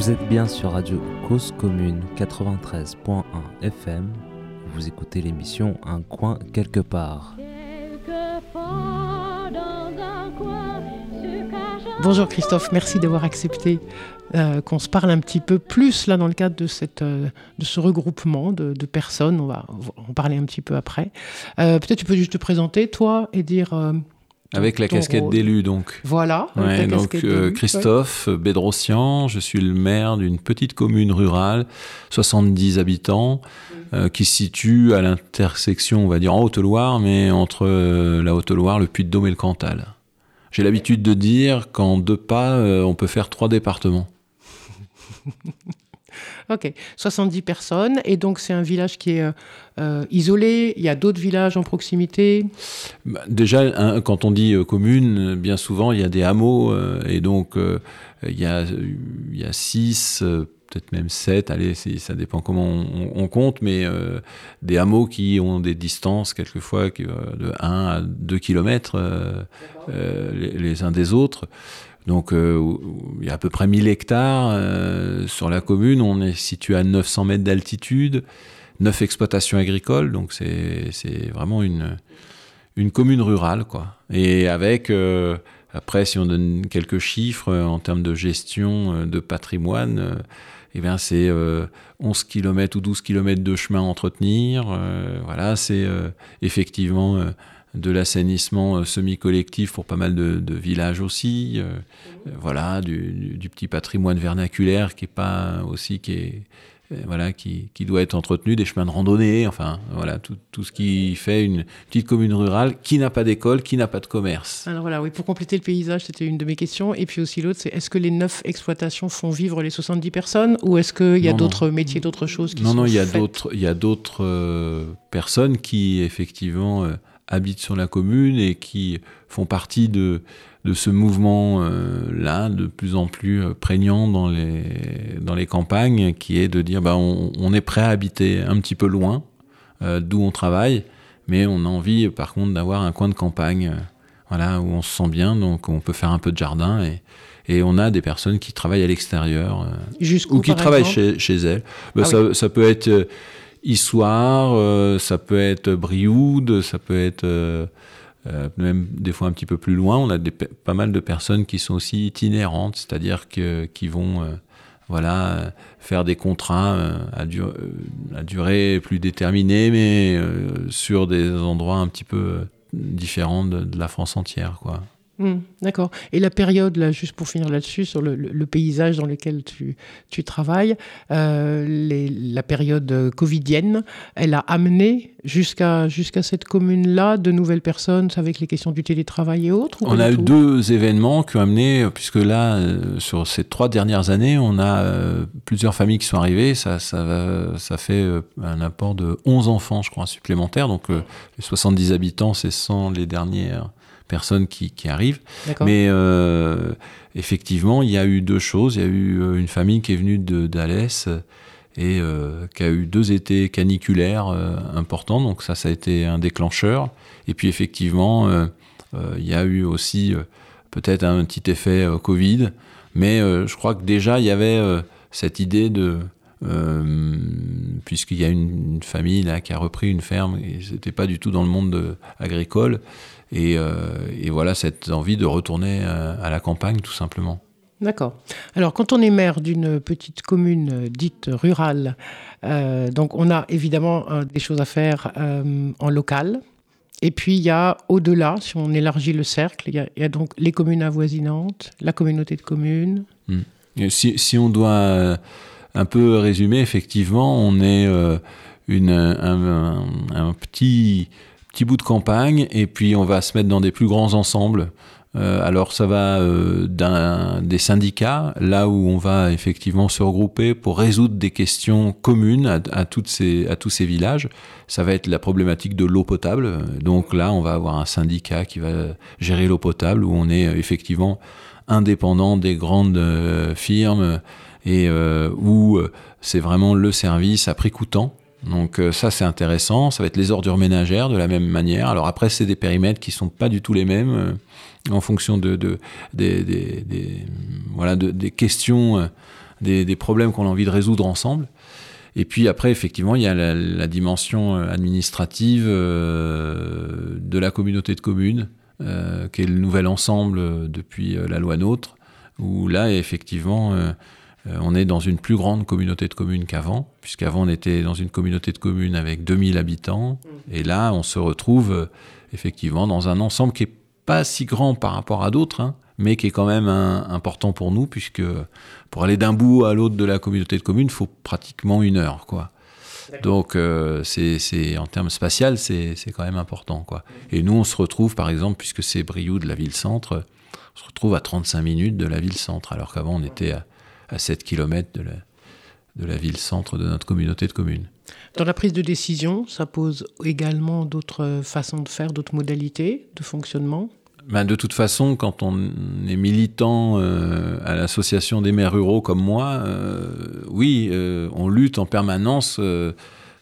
Vous êtes bien sur Radio Cause Commune 93.1 FM. Vous écoutez l'émission Un coin quelque part. Bonjour Christophe, merci d'avoir accepté euh, qu'on se parle un petit peu plus là dans le cadre de, euh, ce regroupement de, personnes. On va en parler un petit peu après. Euh, peut-être tu peux juste te présenter toi et dire avec la casquette d'élu, donc. Voilà. donc Christophe Bédrossian, je suis le maire d'une petite commune rurale, 70 habitants, qui se situe à l'intersection, on va dire en Haute-Loire, mais entre la Haute-Loire, le Puy-de-Dôme et le Cantal. J'ai l'habitude de dire qu'en deux pas, euh, on peut faire trois départements. ok, 70 personnes. Et donc, c'est un village qui est euh, euh, isolé. Il y a d'autres villages en proximité bah, Déjà, quand on dit commune, bien souvent, il y a des hameaux. et donc, il, y a, il six peut-être même 7, allez, ça dépend comment on, compte, mais euh, des hameaux qui ont des distances quelquefois euh, de 1 à 2 km euh, les, uns des autres. Donc il y a à peu près 1000 hectares sur la commune, on est situé à 900 mètres d'altitude, 9 exploitations agricoles, donc c'est vraiment une, une commune rurale. quoi. Et avec... Après, si on donne quelques chiffres en termes de gestion de patrimoine, eh bien c'est 11 euh, km ou 12 km de chemin à entretenir. Euh, voilà, c'est euh, effectivement de l'assainissement semi-collectif pour pas mal de, villages aussi. voilà, du, du, petit patrimoine vernaculaire qui est pas aussi qui est euh, voilà, qui, qui, doit être entretenu, des chemins de randonnée, enfin voilà, tout, tout, ce qui fait une petite commune rurale qui n'a pas d'école, qui n'a pas de commerce. Alors voilà, oui, pour compléter le paysage, c'était une de mes questions. Et puis aussi l'autre, c'est est-ce que les neuf exploitations font vivre les 70 personnes ou est-ce qu'il y a d'autres métiers, d'autres choses qui non, sont Non, non, il y a d'autres, il y a d'autres euh, personnes qui effectivement euh, habitent sur la commune et qui font partie de de ce mouvement-là, euh, de plus en plus euh, prégnant dans les, dans les campagnes, qui est de dire bah, on, est prêt à habiter un petit peu loin euh, d'où on travaille, mais on a envie par contre d'avoir un coin de campagne voilà, où on se sent bien, donc on peut faire un peu de jardin et, et on a des personnes qui travaillent à l'extérieur ou qui travaillent chez, chez, elles. Bah, ah ça, ça, peut être Issoire, ça peut être Brioude, ça peut être euh, même des fois un petit peu plus loin, on a pas mal de personnes qui sont aussi itinérantes, c'est-à-dire que, qui vont euh, voilà, faire des contrats euh, à, à, durée plus déterminée, mais sur des endroits un petit peu différents de, de la France entière. Quoi. Hmm, d'accord. Et la période, là, juste pour finir là-dessus, sur le, paysage dans lequel tu, tu travailles, euh, la période covidienne, elle a amené jusqu'à jusqu'à cette commune-là de nouvelles personnes avec les questions du télétravail et autres On a eu deux événements qui ont amené, puisque là, euh, sur ces trois dernières années, on a euh, plusieurs familles qui sont arrivées. Ça, ça, ça fait un apport de 11 enfants, je crois, supplémentaires. Donc, les 70 habitants, c'est sans les dernières personnes qui, qui arrivent. Mais euh, effectivement, il y a eu deux choses. Il y a eu euh, une famille qui est venue d'Alès et euh, qui a eu deux étés caniculaires importants. Donc ça, ça a été un déclencheur. Et puis effectivement, il y a eu aussi peut-être un petit effet Covid. Mais je crois que déjà, il y avait cette idée de... puisqu'il y a une, famille là qui a repris une ferme et c'était pas du tout dans le monde agricole euh, et, voilà cette envie de retourner euh, à, la campagne tout simplement. D'accord. Alors, quand on est maire d'une petite commune euh, dite rurale, donc on a évidemment des choses à faire en local. Et puis, il y a au-delà, si on élargit le cercle, il y, a, donc les communes avoisinantes, la communauté de communes. Hmm. Si, si, on doit un peu résumer, effectivement, on est une, un, petit bout de campagne et puis on va se mettre dans des plus grands ensembles. Euh, alors ça va euh, des syndicats, là où on va effectivement se regrouper pour résoudre des questions communes à, à tous ces villages. Ça va être la problématique de l'eau potable. Donc là, on va avoir un syndicat qui va gérer l'eau potable, où on est effectivement indépendant des grandes euh, firmes et où c'est vraiment le service à prix coûtant. Donc euh, ça c'est intéressant, ça va être les ordures ménagères de la même manière. Alors après c'est des périmètres qui sont pas du tout les mêmes euh, en fonction de, de des, voilà de, des questions des, problèmes qu'on a envie de résoudre ensemble. Et puis après, effectivement, il y a la, dimension administrative de la communauté de communes, qui est le nouvel ensemble depuis la loi NOTRe, où là, effectivement, euh, on est dans une plus grande communauté de communes qu'avant, puisqu'avant on était dans une communauté de communes avec 2000 habitants, mmh. et là on se retrouve euh, effectivement dans un ensemble qui est pas si grand par rapport à d'autres, hein, mais qui est quand même important pour nous, puisque pour aller d'un bout à l'autre de la communauté de communes, il faut pratiquement une heure, quoi. Donc, euh, c'est, en termes spatial, c'est, quand même important. Quoi. Mmh. Et nous, on se retrouve, par exemple, puisque c'est Brioude, la ville-centre, on se retrouve à 35 minutes de la ville-centre, alors qu'avant, on était à à 7 km de la, de la ville-centre de notre communauté de communes. Dans la prise de décision, ça pose également d'autres façons de faire, d'autres modalités de fonctionnement ben de toute façon, quand on est militant euh, à l'association des maires ruraux comme moi, euh, oui, euh, on lutte en permanence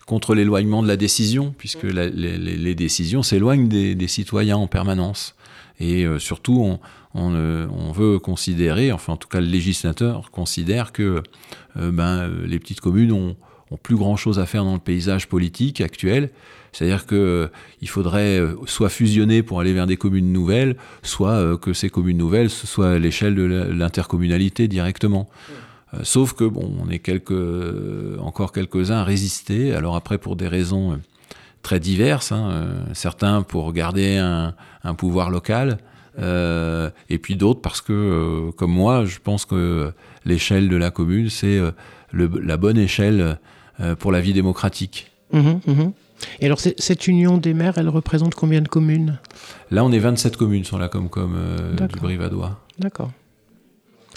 contre l'éloignement de la décision, puisque les, les, décisions s'éloignent des, des, citoyens en permanence. Et surtout, on, euh, on, veut considérer, enfin en tout cas le législateur considère que euh, ben, euh, les petites communes ont, plus grand chose à faire dans le paysage politique actuel. C'est-à-dire qu'il faudrait soit fusionner pour aller vers des communes nouvelles, soit que ces communes nouvelles ce soit à l'échelle de l'intercommunalité directement. sauf que bon, on est quelques, encore quelques-uns à résister. Alors après, pour des raisons très diverses, hein, certains pour garder un pouvoir local, euh, et puis d'autres parce que, euh, comme moi, je pense que l'échelle de la commune, c'est euh, la bonne échelle pour la vie démocratique. Mmh mmh et alors, cette union des maires, elle représente combien de communes? Là, on est 27 communes sur la Comcom du Brivadois. D'accord.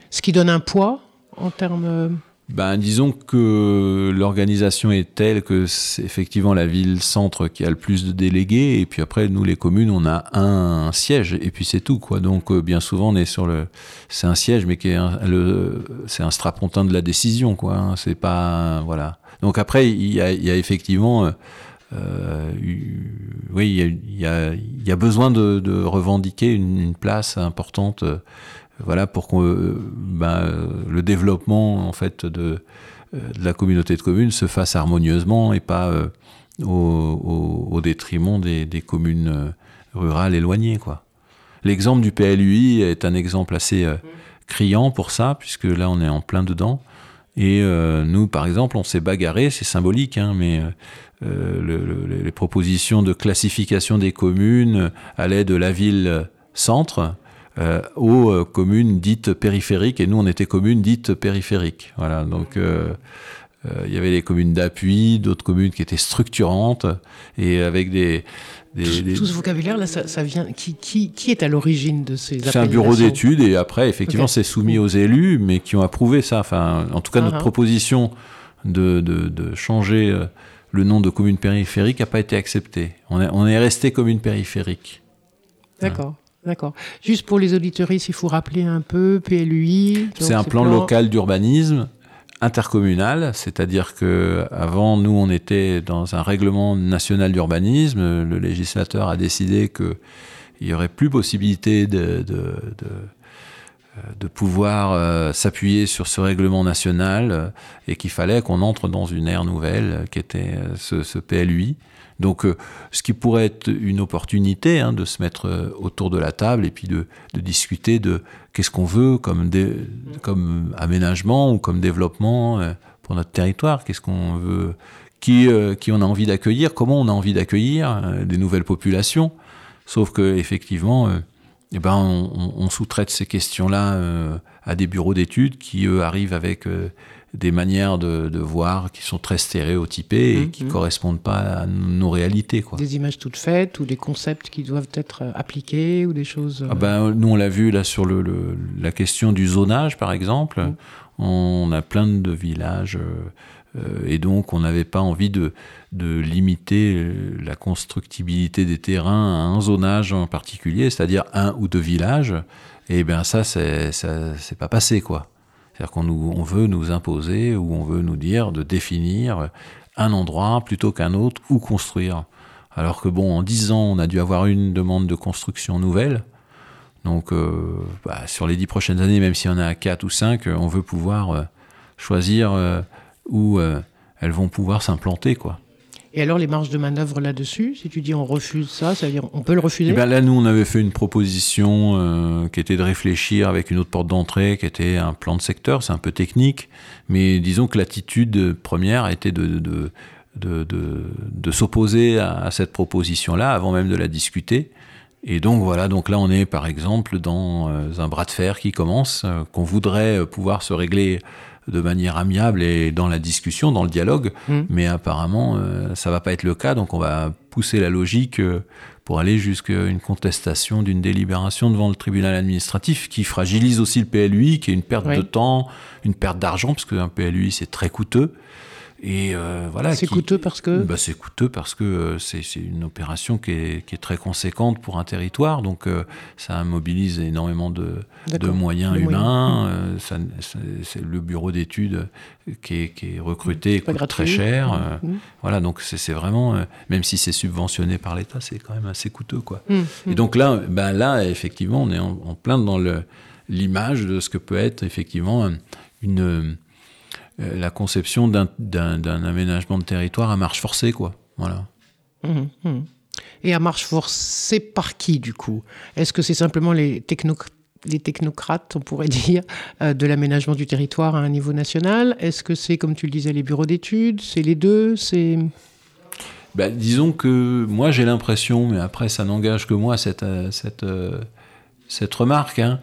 Ce qui donne un poids en termes ben, disons que l'organisation est telle que c'est effectivement la ville-centre qui a le plus de délégués, et puis après, nous, les communes, on a un siège, et puis c'est tout, quoi. Donc, euh, bien souvent, on est sur le. C'est un siège, mais qui est le... c'est un strapontin de la décision, quoi. Hein. C'est pas. Voilà. Donc, après, il y a, effectivement. Euh, euh oui, il y, a, y a, besoin de, revendiquer une, place importante voilà, pour que euh, ben, le développement en fait de, euh, de, la communauté de communes se fasse harmonieusement et pas euh, au, détriment des, communes rurales éloignées. L'exemple du PLUI est un exemple assez criant pour ça, puisque là on est en plein dedans. Et nous, par exemple, on s'est bagarré, c'est symbolique, hein, mais les propositions de classification des communes allaient de la ville centre euh, aux euh, communes dites périphériques, et nous on était communes dites périphériques. Voilà, donc euh, il y avait des communes d'appui, d'autres communes qui étaient structurantes, et avec des, Tout ce vocabulaire, là, ça, vient. Qui, qui, qui, est à l'origine de ces C'est un bureau d'études, et après, effectivement, c'est soumis aux élus, mais qui ont approuvé ça. Enfin, en tout cas, notre uh-huh. proposition de, de, de, changer le nom de commune périphérique n'a pas été acceptée. On est, on est resté commune périphérique. D'accord. D'accord. Juste pour les auditoristes, il faut rappeler un peu PLUI. C'est un plan, local d'urbanisme intercommunal, c'est-à-dire que avant nous on était dans un règlement national d'urbanisme, le législateur a décidé qu'il n'y aurait plus possibilité de, de, de, pouvoir euh, s'appuyer sur ce règlement national et qu'il fallait qu'on entre dans une ère nouvelle qui était euh, ce, ce PLUI. Donc, euh, ce qui pourrait être une opportunité hein, de se mettre euh, autour de la table et puis de, discuter de qu'est-ce qu'on veut comme, aménagement ou comme développement euh, pour notre territoire, qu'est-ce qu'on veut, qui, on a envie d'accueillir, comment on a envie d'accueillir des nouvelles populations. Sauf que effectivement, eh ben, on, sous-traite ces questions-là à des bureaux d'études qui, eux, arrivent avec des manières de, voir qui sont très stéréotypées et mmh, qui ne mmh. correspondent pas à nos réalités. Quoi. Des images toutes faites ou des concepts qui doivent être euh, appliqués ou des choses... Ah ben, nous, on l'a vu là sur le, la question du zonage, par exemple. Mmh. On a plein de villages euh, et donc on n'avait pas envie de, de limiter la constructibilité des terrains à un zonage en particulier, c'est-à-dire un ou deux villages. Et bien ça, c'est, ça, c'est pas passé, quoi. C'est-à-dire qu'on on veut nous imposer ou on veut nous dire de définir un endroit plutôt qu'un autre où construire. Alors que bon, en 10 ans, on a dû avoir une demande de construction nouvelle. Donc, euh, bah, sur les dix prochaines années, même si on a 4 ou 5, on veut pouvoir euh, choisir où elles vont pouvoir s'implanter, quoi. Et alors les marges de manœuvre là-dessus, si tu dis on refuse ça, ça veut dire on peut le refuser eh ben Là, nous, on avait fait une proposition euh, qui était de réfléchir avec une autre porte d'entrée, qui était un plan de secteur, c'est un peu technique, mais disons que l'attitude première était de, de, s'opposer à, à, cette proposition-là avant même de la discuter. Et donc voilà, donc là on est par exemple dans euh, un bras de fer qui commence, euh, qu'on voudrait pouvoir se régler de manière amiable et dans la discussion, dans le dialogue. Mm. Mais apparemment, euh, ça va pas être le cas. Donc, on va pousser la logique euh, pour aller jusqu'à une contestation d'une délibération devant le tribunal administratif qui fragilise aussi le PLUI, qui est une perte de temps, une perte d'argent, parce qu'un PLUI, c'est très coûteux. Et euh, voilà. C'est coûteux parce que. Bah, c'est coûteux parce que euh, c'est une opération qui est, qui est, très conséquente pour un territoire, donc euh, ça mobilise énormément de, de moyens humains. ça, c'est le bureau d'études qui est, qui est recruté et coûte très cher. Mmh. Mmh. Voilà, donc c'est vraiment, même si c'est subventionné par l'État, c'est quand même assez coûteux, quoi. Mmh. Et donc là, ben là, effectivement, on est en, en plein dans l'image de ce que peut être effectivement une euh, la conception d'un aménagement de territoire à marche forcée, quoi. Voilà. Mmh, mmh. Et à marche forcée par qui, du coup? Est-ce que c'est simplement les, les technocrates, on pourrait dire, euh, de l'aménagement du territoire à un niveau national? Est-ce que c'est, comme tu le disais, les bureaux d'études? C'est les deux? C'est... Ben, disons que moi j'ai l'impression, mais après ça n'engage que moi cette, euh, cette, cette remarque, hein,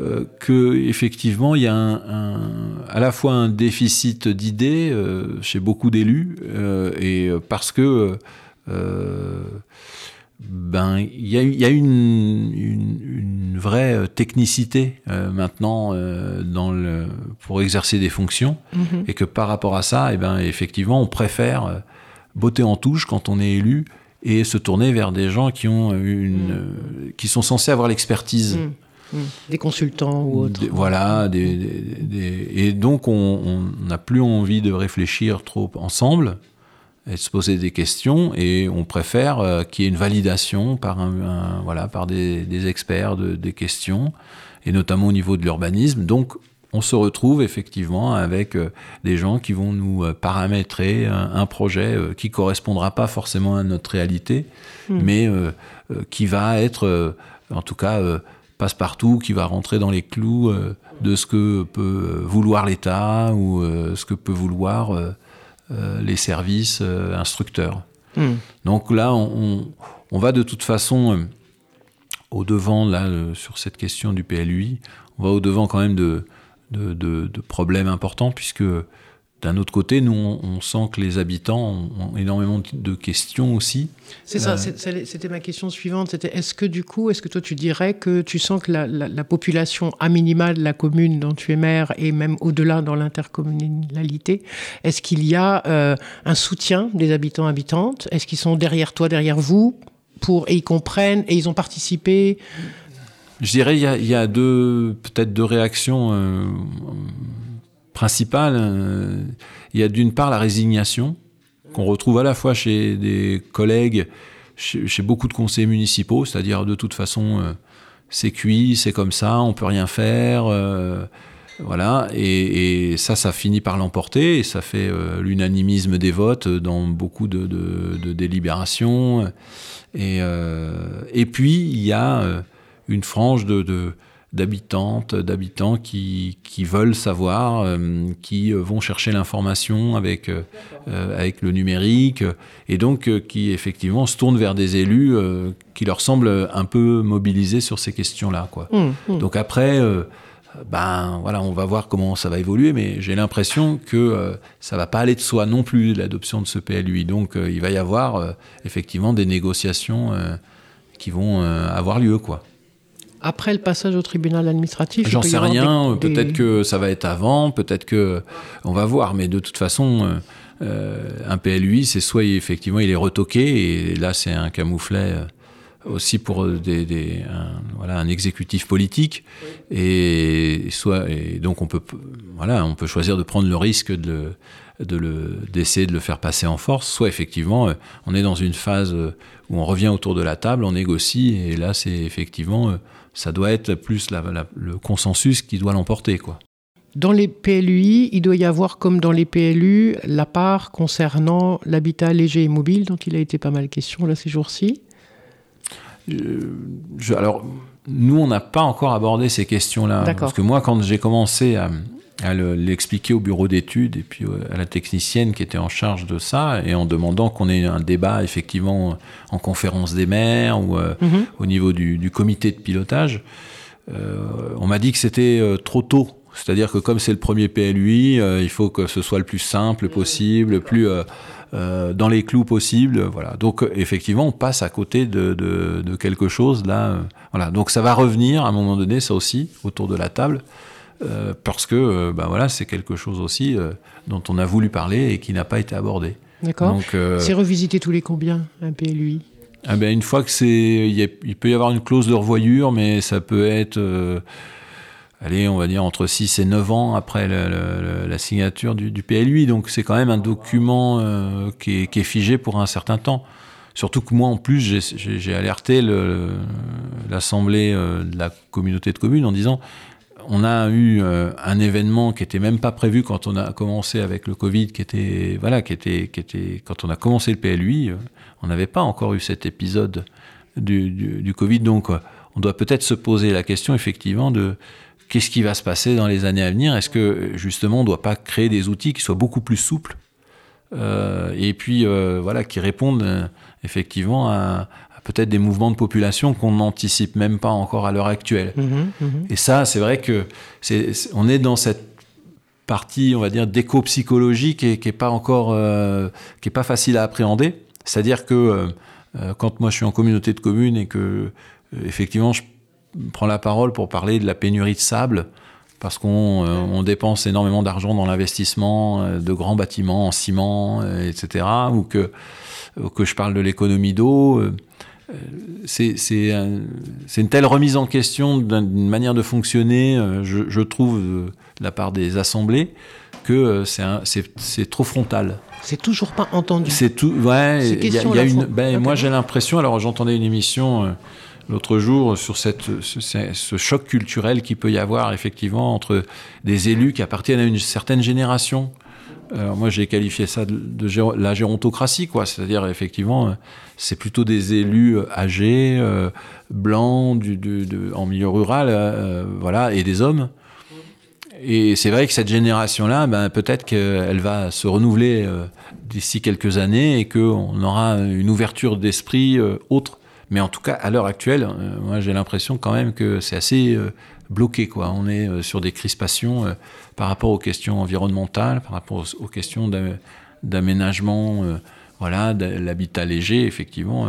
euh, que effectivement il y a un, à la fois un déficit d'idées euh, chez beaucoup d'élus euh, et parce que ben il y a, y a une, une, vraie technicité maintenant dans le, pour exercer des fonctions mm-hmm. et que par rapport à ça et eh ben effectivement on préfère botter en touche quand on est élu et se tourner vers des gens qui ont une mm. qui sont censés avoir l'expertise. Mmh. Des consultants ou autres. voilà, des, et donc on n'a plus envie de réfléchir trop ensemble et de se poser des questions et on préfère euh, qu'il y ait une validation par, un, voilà, par des, experts de, des questions et notamment au niveau de l'urbanisme. Donc on se retrouve effectivement avec euh, des gens qui vont nous euh, paramétrer un, projet qui correspondra pas forcément à notre réalité, mmh. mais qui va être en tout cas passe-partout qui va rentrer dans les clous euh, de ce que peut euh, vouloir l'État ou euh, ce que peut vouloir les services instructeurs. Hmm. Donc là, on, va de toute façon au-devant, là, sur cette question du PLUI, on va au-devant quand même de, de, de problèmes importants, puisque d'un autre côté, nous, on, sent que les habitants ont, énormément de questions aussi. C'est ça, euh, c'était ma question suivante. C'était est-ce que du coup, est-ce que toi tu dirais que tu sens que la, population à minima de la commune dont tu es maire et même au-delà dans l'intercommunalité, est-ce qu'il y a euh, un soutien des habitants habitantes? Est-ce qu'ils sont derrière toi, derrière vous pour, et ils comprennent et ils ont participé? Je dirais il y a, deux peut-être deux réactions. Euh, euh, il y a d'une part la résignation qu'on retrouve à la fois chez des collègues, chez, beaucoup de conseillers municipaux, c'est-à-dire de toute façon euh, c'est cuit, c'est comme ça, on peut rien faire, euh, voilà, et, ça, ça finit par l'emporter et ça fait l'unanimisme des votes dans beaucoup de, délibérations. Et puis il y a une frange de d'habitantes, d'habitants qui, qui, veulent savoir, euh, qui euh, vont chercher l'information avec, euh, avec le numérique, et donc qui effectivement se tournent vers des élus qui leur semblent un peu mobilisés sur ces questions-là. Quoi. Mmh, mmh. Donc après, ben voilà, on va voir comment ça va évoluer, mais j'ai l'impression que ça va pas aller de soi non plus l'adoption de ce PLUI. Donc il va y avoir effectivement des négociations qui vont avoir lieu, quoi après le passage au tribunal administratif J'en sais rien. Peut-être que ça va être avant. Peut-être que on va voir. Mais de toute façon, euh, euh, un PLUI, c'est soit effectivement il est retoqué et là c'est un camouflet euh, aussi pour des, un, voilà, un exécutif politique et soit et donc on peut voilà on peut choisir de prendre le risque de de le d'essayer de le faire passer en force soit effectivement on est dans une phase où on revient autour de la table on négocie et là c'est effectivement ça doit être plus le consensus qui doit l'emporter, quoi. Dans les PLUI, il doit y avoir, comme dans les PLU, la part concernant l'habitat léger et mobile, dont il a été pas mal question là ces jours-ci. Je, alors, nous, on n'a pas encore abordé ces questions-là. Parce que moi, quand j'ai commencé à, à l'expliquer au bureau d'études et puis euh, à la technicienne qui était en charge de ça, et en demandant qu'on ait un débat effectivement en conférence des maires ou euh, mhm. au niveau du, comité de pilotage, euh, on m'a dit que c'était trop tôt. C'est-à-dire que comme c'est le premier PLUI, il faut que ce soit le plus simple possible, le plus dans les clous possible. Voilà. Donc effectivement, on passe à côté de, de quelque chose là. voilà. Donc ça va revenir à un moment donné, ça aussi, autour de la table. Euh, parce que bah voilà, c'est quelque chose aussi euh, dont on a voulu parler et qui n'a pas été abordé. D'accord. c'est revisité tous les combien, un PLUI ah ben, Une fois que c'est. Il, peut y avoir une clause de revoyure, mais ça peut être. allez, on va dire entre 6 et 9 ans après la, signature du, du, PLUI. Donc c'est quand même un document qui est, figé pour un certain temps. Surtout que moi, en plus, j'ai alerté l'Assemblée de la communauté de communes en disant on a eu euh, un événement qui était même pas prévu quand on a commencé avec le Covid, qui était voilà, qui était, quand on a commencé le PLUI, euh, on n'avait pas encore eu cet épisode du, Covid, donc euh, on doit peut-être se poser la question effectivement de qu'est-ce qui va se passer dans les années à venir? Est-ce que justement on ne doit pas créer des outils qui soient beaucoup plus souples et puis voilà qui répondent effectivement à, peut-être des mouvements de population qu'on n'anticipe même pas encore à l'heure actuelle. Mhm, mhm. Et ça, c'est vrai que c'est, on est dans cette partie, on va dire, d'éco-psychologie qui n'est pas encore, euh, qui est pas facile à appréhender. C'est-à-dire que euh, euh, quand moi je suis en communauté de communes et que effectivement je prends la parole pour parler de la pénurie de sable, parce qu'on on dépense énormément d'argent dans l'investissement de grands bâtiments en ciment, etc., ou que, ou que je parle de l'économie d'eau c'est une telle remise en question d'une manière de fonctionner, euh, je, trouve, de la part des assemblées, que euh, c'est trop frontal. C'est toujours pas entendu. C'est tout. Ouais. Y a, une. Ben, Moi, j'ai l'impression. Alors, j'entendais une émission euh, l'autre jour sur cette, ce, choc culturel qui peut y avoir effectivement entre des élus qui appartiennent à une certaine génération alors moi, j'ai qualifié ça de, la gérontocratie, quoi. C'est-à-dire, effectivement, euh, c'est plutôt des élus euh, âgés, euh, blancs, en milieu rural, voilà, et des hommes. Et c'est vrai que cette génération-là, ben, peut-être qu'elle va se renouveler d'ici quelques années et qu'on aura une ouverture d'esprit autre. Mais en tout cas, à l'heure actuelle, moi j'ai l'impression quand même que c'est assez bloqué. Quoi. On est euh, sur des crispations euh, par rapport aux questions environnementales, par rapport aux, questions d'aménagement, euh, voilà, l'habitat léger. Effectivement,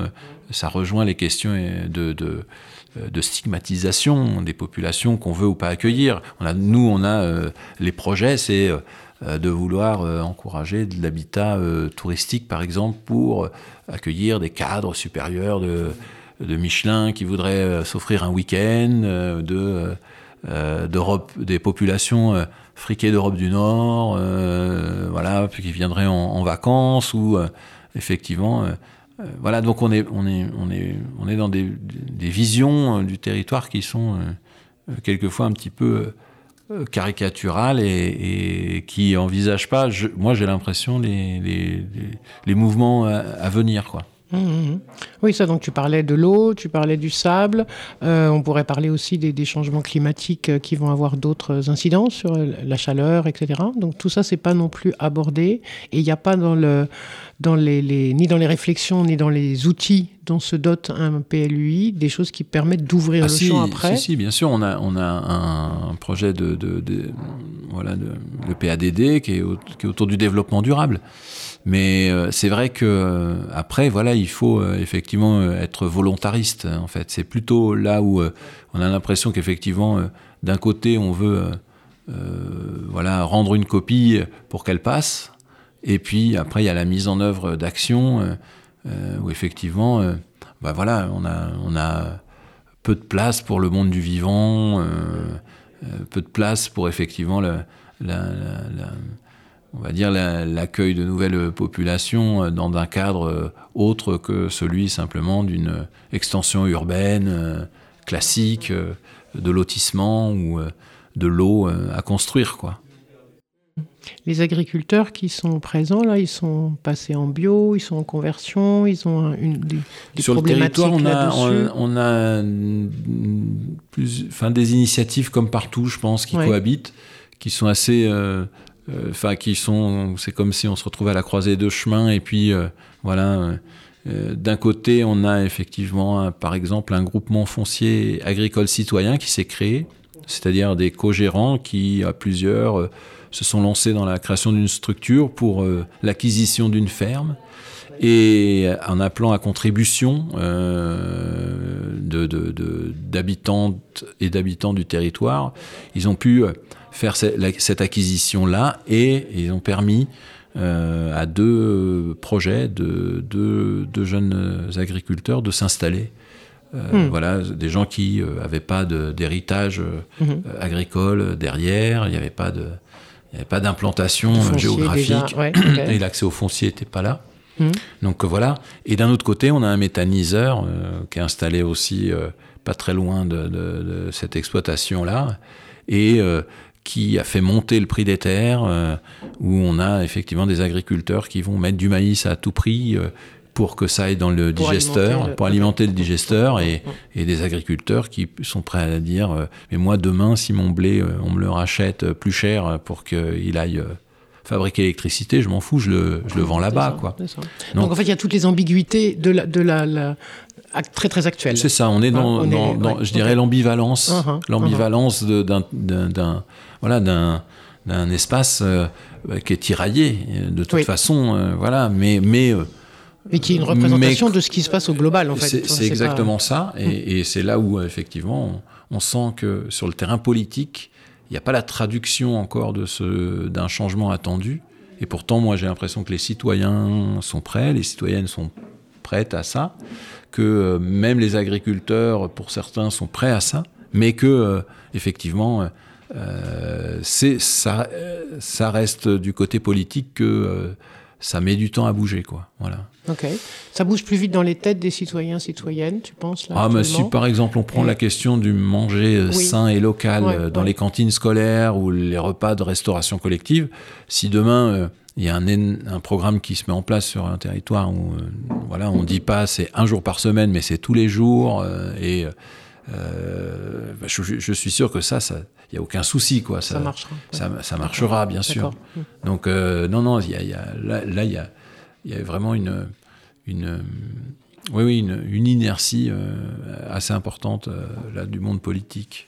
ça rejoint les questions de, de, stigmatisation des populations qu'on veut ou pas accueillir. On a, nous, on a les projets, c'est de vouloir encourager de l'habitat touristique, par exemple, pour accueillir des cadres supérieurs de, de Michelin qui voudraient s'offrir un week-end, de euh, d'Europe, des populations euh, friquées d'Europe du Nord, euh, voilà, qui viendraient en, vacances ou effectivement. voilà, donc on est, on est, on dans des, visions du territoire qui sont quelquefois un petit peu caricaturales et, qui envisagent pas, moi j'ai l'impression, les, les, les, mouvements à, à venir. Quoi. Mmh, mmh, mmh. Oui, ça, donc tu parlais de l'eau, tu parlais du sable, euh, on pourrait parler aussi des, changements climatiques euh, qui vont avoir d'autres incidences sur la chaleur, etc. Donc tout ça, c'est pas non plus abordé et il n'y a pas dans le, dans les, ni dans les réflexions, ni dans les outils dont se dote un PLUI, des choses qui permettent d'ouvrir ah le champ après Si, si, bien sûr, on a, on a un projet de, de, voilà, de, le PADD qui est, qui est autour du développement durable. Mais euh, c'est vrai que euh, après, voilà, il faut euh, effectivement être volontariste. En fait, c'est plutôt là où on a l'impression qu'effectivement, d'un côté, on veut voilà rendre une copie pour qu'elle passe, et puis après, il y a la mise en œuvre d'actions où effectivement, bah voilà, on a on a peu de place pour le monde du vivant, peu de place pour effectivement la, la on va dire, l'accueil de nouvelles populations euh, dans un cadre euh, autre que celui simplement d'une extension urbaine euh, classique, de lotissement ou de l'eau à construire, quoi. Les agriculteurs qui sont présents là, ils sont passés en bio, ils sont en conversion, ils ont une, des, Sur le territoire, on a, on, a plus, enfin, des initiatives comme partout, je pense, qui cohabitent, qui sont assez, euh, euh, enfin, qui sont, c'est comme si on se retrouvait à la croisée de chemins et puis euh, voilà. D'un côté, on a effectivement, par exemple, un groupement foncier agricole citoyen qui s'est créé, c'est-à-dire des co-gérants qui, à plusieurs, se sont lancés dans la création d'une structure pour euh, l'acquisition d'une ferme et en appelant à contribution euh, d'habitantes et d'habitants du territoire, ils ont pu euh, faire cette acquisition-là et ils ont permis à deux projets de jeunes agriculteurs de s'installer. Hmm. Voilà, des gens qui n'avaient pas d'héritage hmm. agricole derrière, il n'y avait pas de, il n'y avait pas d'implantation euh, géographique et l'accès au foncier n'était pas là. Hmm. Donc euh, voilà. Et d'un autre côté, on a un méthaniseur euh, qui est installé aussi pas très loin de, cette exploitation-là et qui a fait monter le prix des terres, où on a effectivement des agriculteurs qui vont mettre du maïs à tout prix pour que ça aille dans le digesteur, pour alimenter le digesteur, et, des agriculteurs qui sont prêts à dire euh, Mais moi, demain, si mon blé, euh, on me le rachète plus cher pour qu'il aille euh, fabriquer l'électricité, je m'en fous, je le, je le vends là-bas. quoi. Donc, en fait, il y a toutes les ambiguïtés de la, de la, très très actuelle. C'est ça, on est dans, dans, je dirais, l'ambivalence, uh-huh, l'ambivalence uh-huh. d'un voilà, d'un espace qui est tiraillé de toute façon, voilà, mais mais et qui est une représentation de ce qui se passe au global, en fait. C'est exactement ça. Et, et c'est là où, effectivement, on, sent que sur le terrain politique, n'y a pas la traduction encore d'un changement attendu. Et pourtant, moi, j'ai l'impression que les citoyens sont prêts, les citoyennes sont prêtes à ça, que euh, même les agriculteurs, pour certains, sont prêts à ça, mais que, euh, effectivement, euh, ça, ça reste du côté politique que ça met du temps à bouger, quoi. Voilà. Ok. Ça bouge plus vite dans les têtes des citoyens, citoyennes, tu penses là, Ah, mais si par exemple on prend la question du manger euh, sain et local euh, dans les cantines scolaires ou les repas de restauration collective, si demain euh, il y a un, un, programme qui se met en place sur un territoire où voilà, on dit pas c'est un jour par semaine, mais c'est tous les jours et bah, je, suis sûr que ça, ça, il y a aucun souci quoi. Ça, marchera. Ça, marchera bien sûr. Donc non non, y a, là il y a y vraiment une, une, oui, oui, une, inertie euh, assez importante euh, là, du monde politique.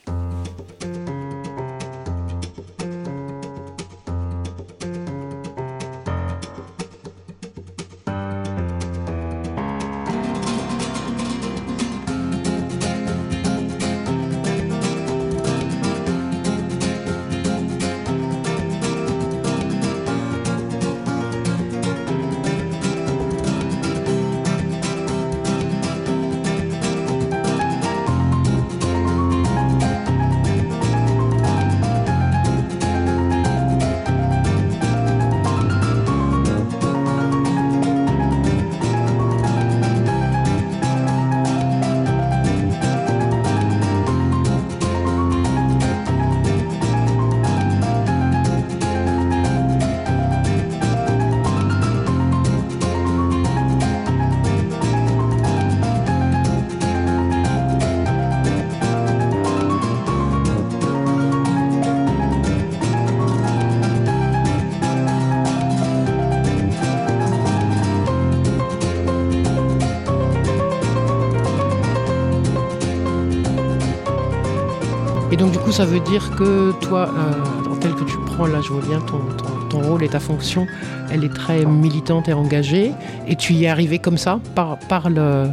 Dire que toi, euh, tel que tu prends, là, je vois bien ton, ton, rôle et ta fonction, elle est très militante et engagée. Et tu y es arrivé comme ça, par, par le,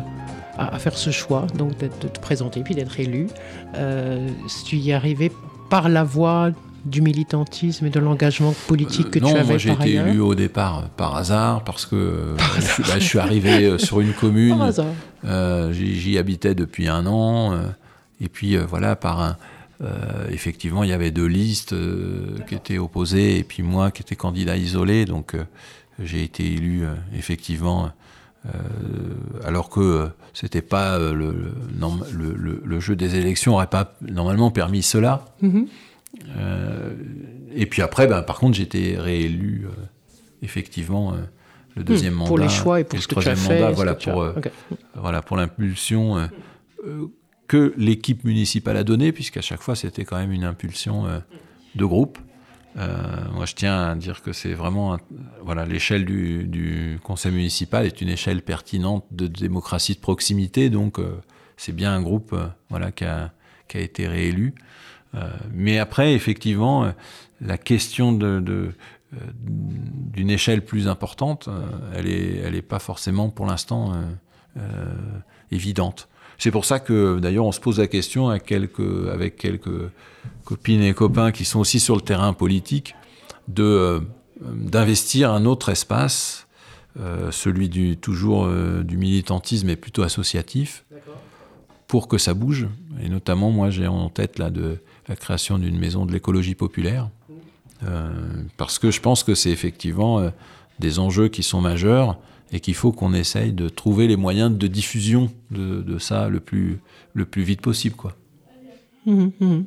à, faire ce choix, donc de te présenter puis d'être élu. Euh, tu y es arrivé par la voie du militantisme et de l'engagement politique que tu avais moi j'ai été élu au départ euh, par hasard parce que bah, je, suis arrivé euh, sur une commune, j'y habitais depuis un an et puis voilà par un, euh, effectivement, il y avait deux listes euh, qui étaient opposées et puis moi qui étais candidat isolé. Donc euh, j'ai été élu effectivement, alors que c'était pas le, le, le, jeu des élections n'aurait pas normalement permis cela. Mm-hmm. et puis après, ben, par contre, j'étais réélu effectivement le deuxième mandat. Pour les choix et pour ce le troisième que tu as mandat, voilà, ce pour, voilà, pour l'impulsion que l'équipe municipale a donnée, puisqu'à chaque fois, c'était quand même une impulsion euh, de groupe. Euh, moi, je tiens à dire que c'est vraiment, voilà, l'échelle du, conseil municipal est une échelle pertinente de démocratie de proximité, donc euh, c'est bien un groupe, voilà, qui a, été réélu. Mais après, effectivement, la question d'une échelle plus importante, elle est, elle est pas forcément pour l'instant évidente. C'est pour ça que d'ailleurs on se pose la question à quelques, avec quelques copines et copains qui sont aussi sur le terrain politique de euh, d'investir un autre espace, euh, celui du toujours euh, du militantisme et plutôt associatif, pour que ça bouge. Et notamment moi j'ai en tête là de la création d'une maison de l'écologie populaire. Euh, parce que je pense que c'est effectivement des enjeux qui sont majeurs et qu'il faut qu'on essaye de trouver les moyens de diffusion de, de ça le plus, le plus vite possible. Quoi. Mhm, mhm.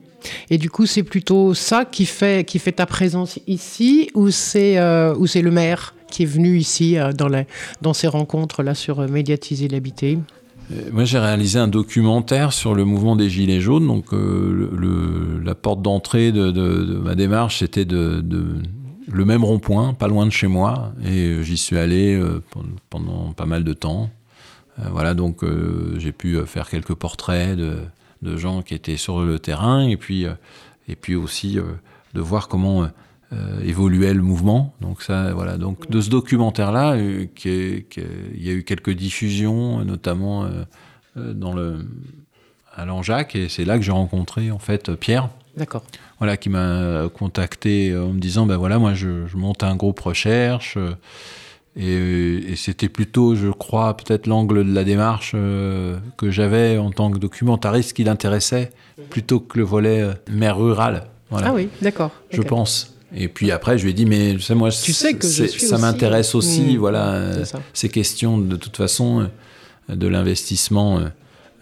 Et du coup, c'est plutôt ça qui fait, qui fait ta présence ici ou c'est euh, le maire qui est venu ici euh, dans, la, dans ces rencontres-là sur euh, médiatiser l'habité? Euh, Moi, j'ai réalisé un documentaire sur le mouvement des Gilets jaunes. Donc, le, la porte d'entrée de, de- de ma démarche, c'était de- le même rond-point, pas loin de chez moi. Et euh, j'y suis allé euh, pendant, pas mal de temps. Euh, voilà, donc j'ai pu faire quelques portraits de, gens qui étaient sur le terrain. Et puis, et puis aussi de voir comment évoluait le mouvement. Donc ça, voilà. Donc de ce documentaire-là, il y a eu quelques diffusions, notamment dans le à Langeac, et c'est là que j'ai rencontré en fait Pierre, D'accord. voilà, qui m'a contacté euh, en me disant, ben voilà, moi je, je monte un groupe recherche. euh, et, et c'était plutôt, je crois, peut-être l'angle de la démarche euh, que j'avais en tant que documentariste qui l'intéressait, plutôt que le volet euh, maire rural. Voilà Ah oui, d'accord. je pense. Et puis après, je lui ai dit, mais tu sais, moi, Tu sais que je c'est- suis ça aussi- m'intéresse aussi, Mmh, voilà, euh, ces questions de toute façon euh, de l'investissement, euh,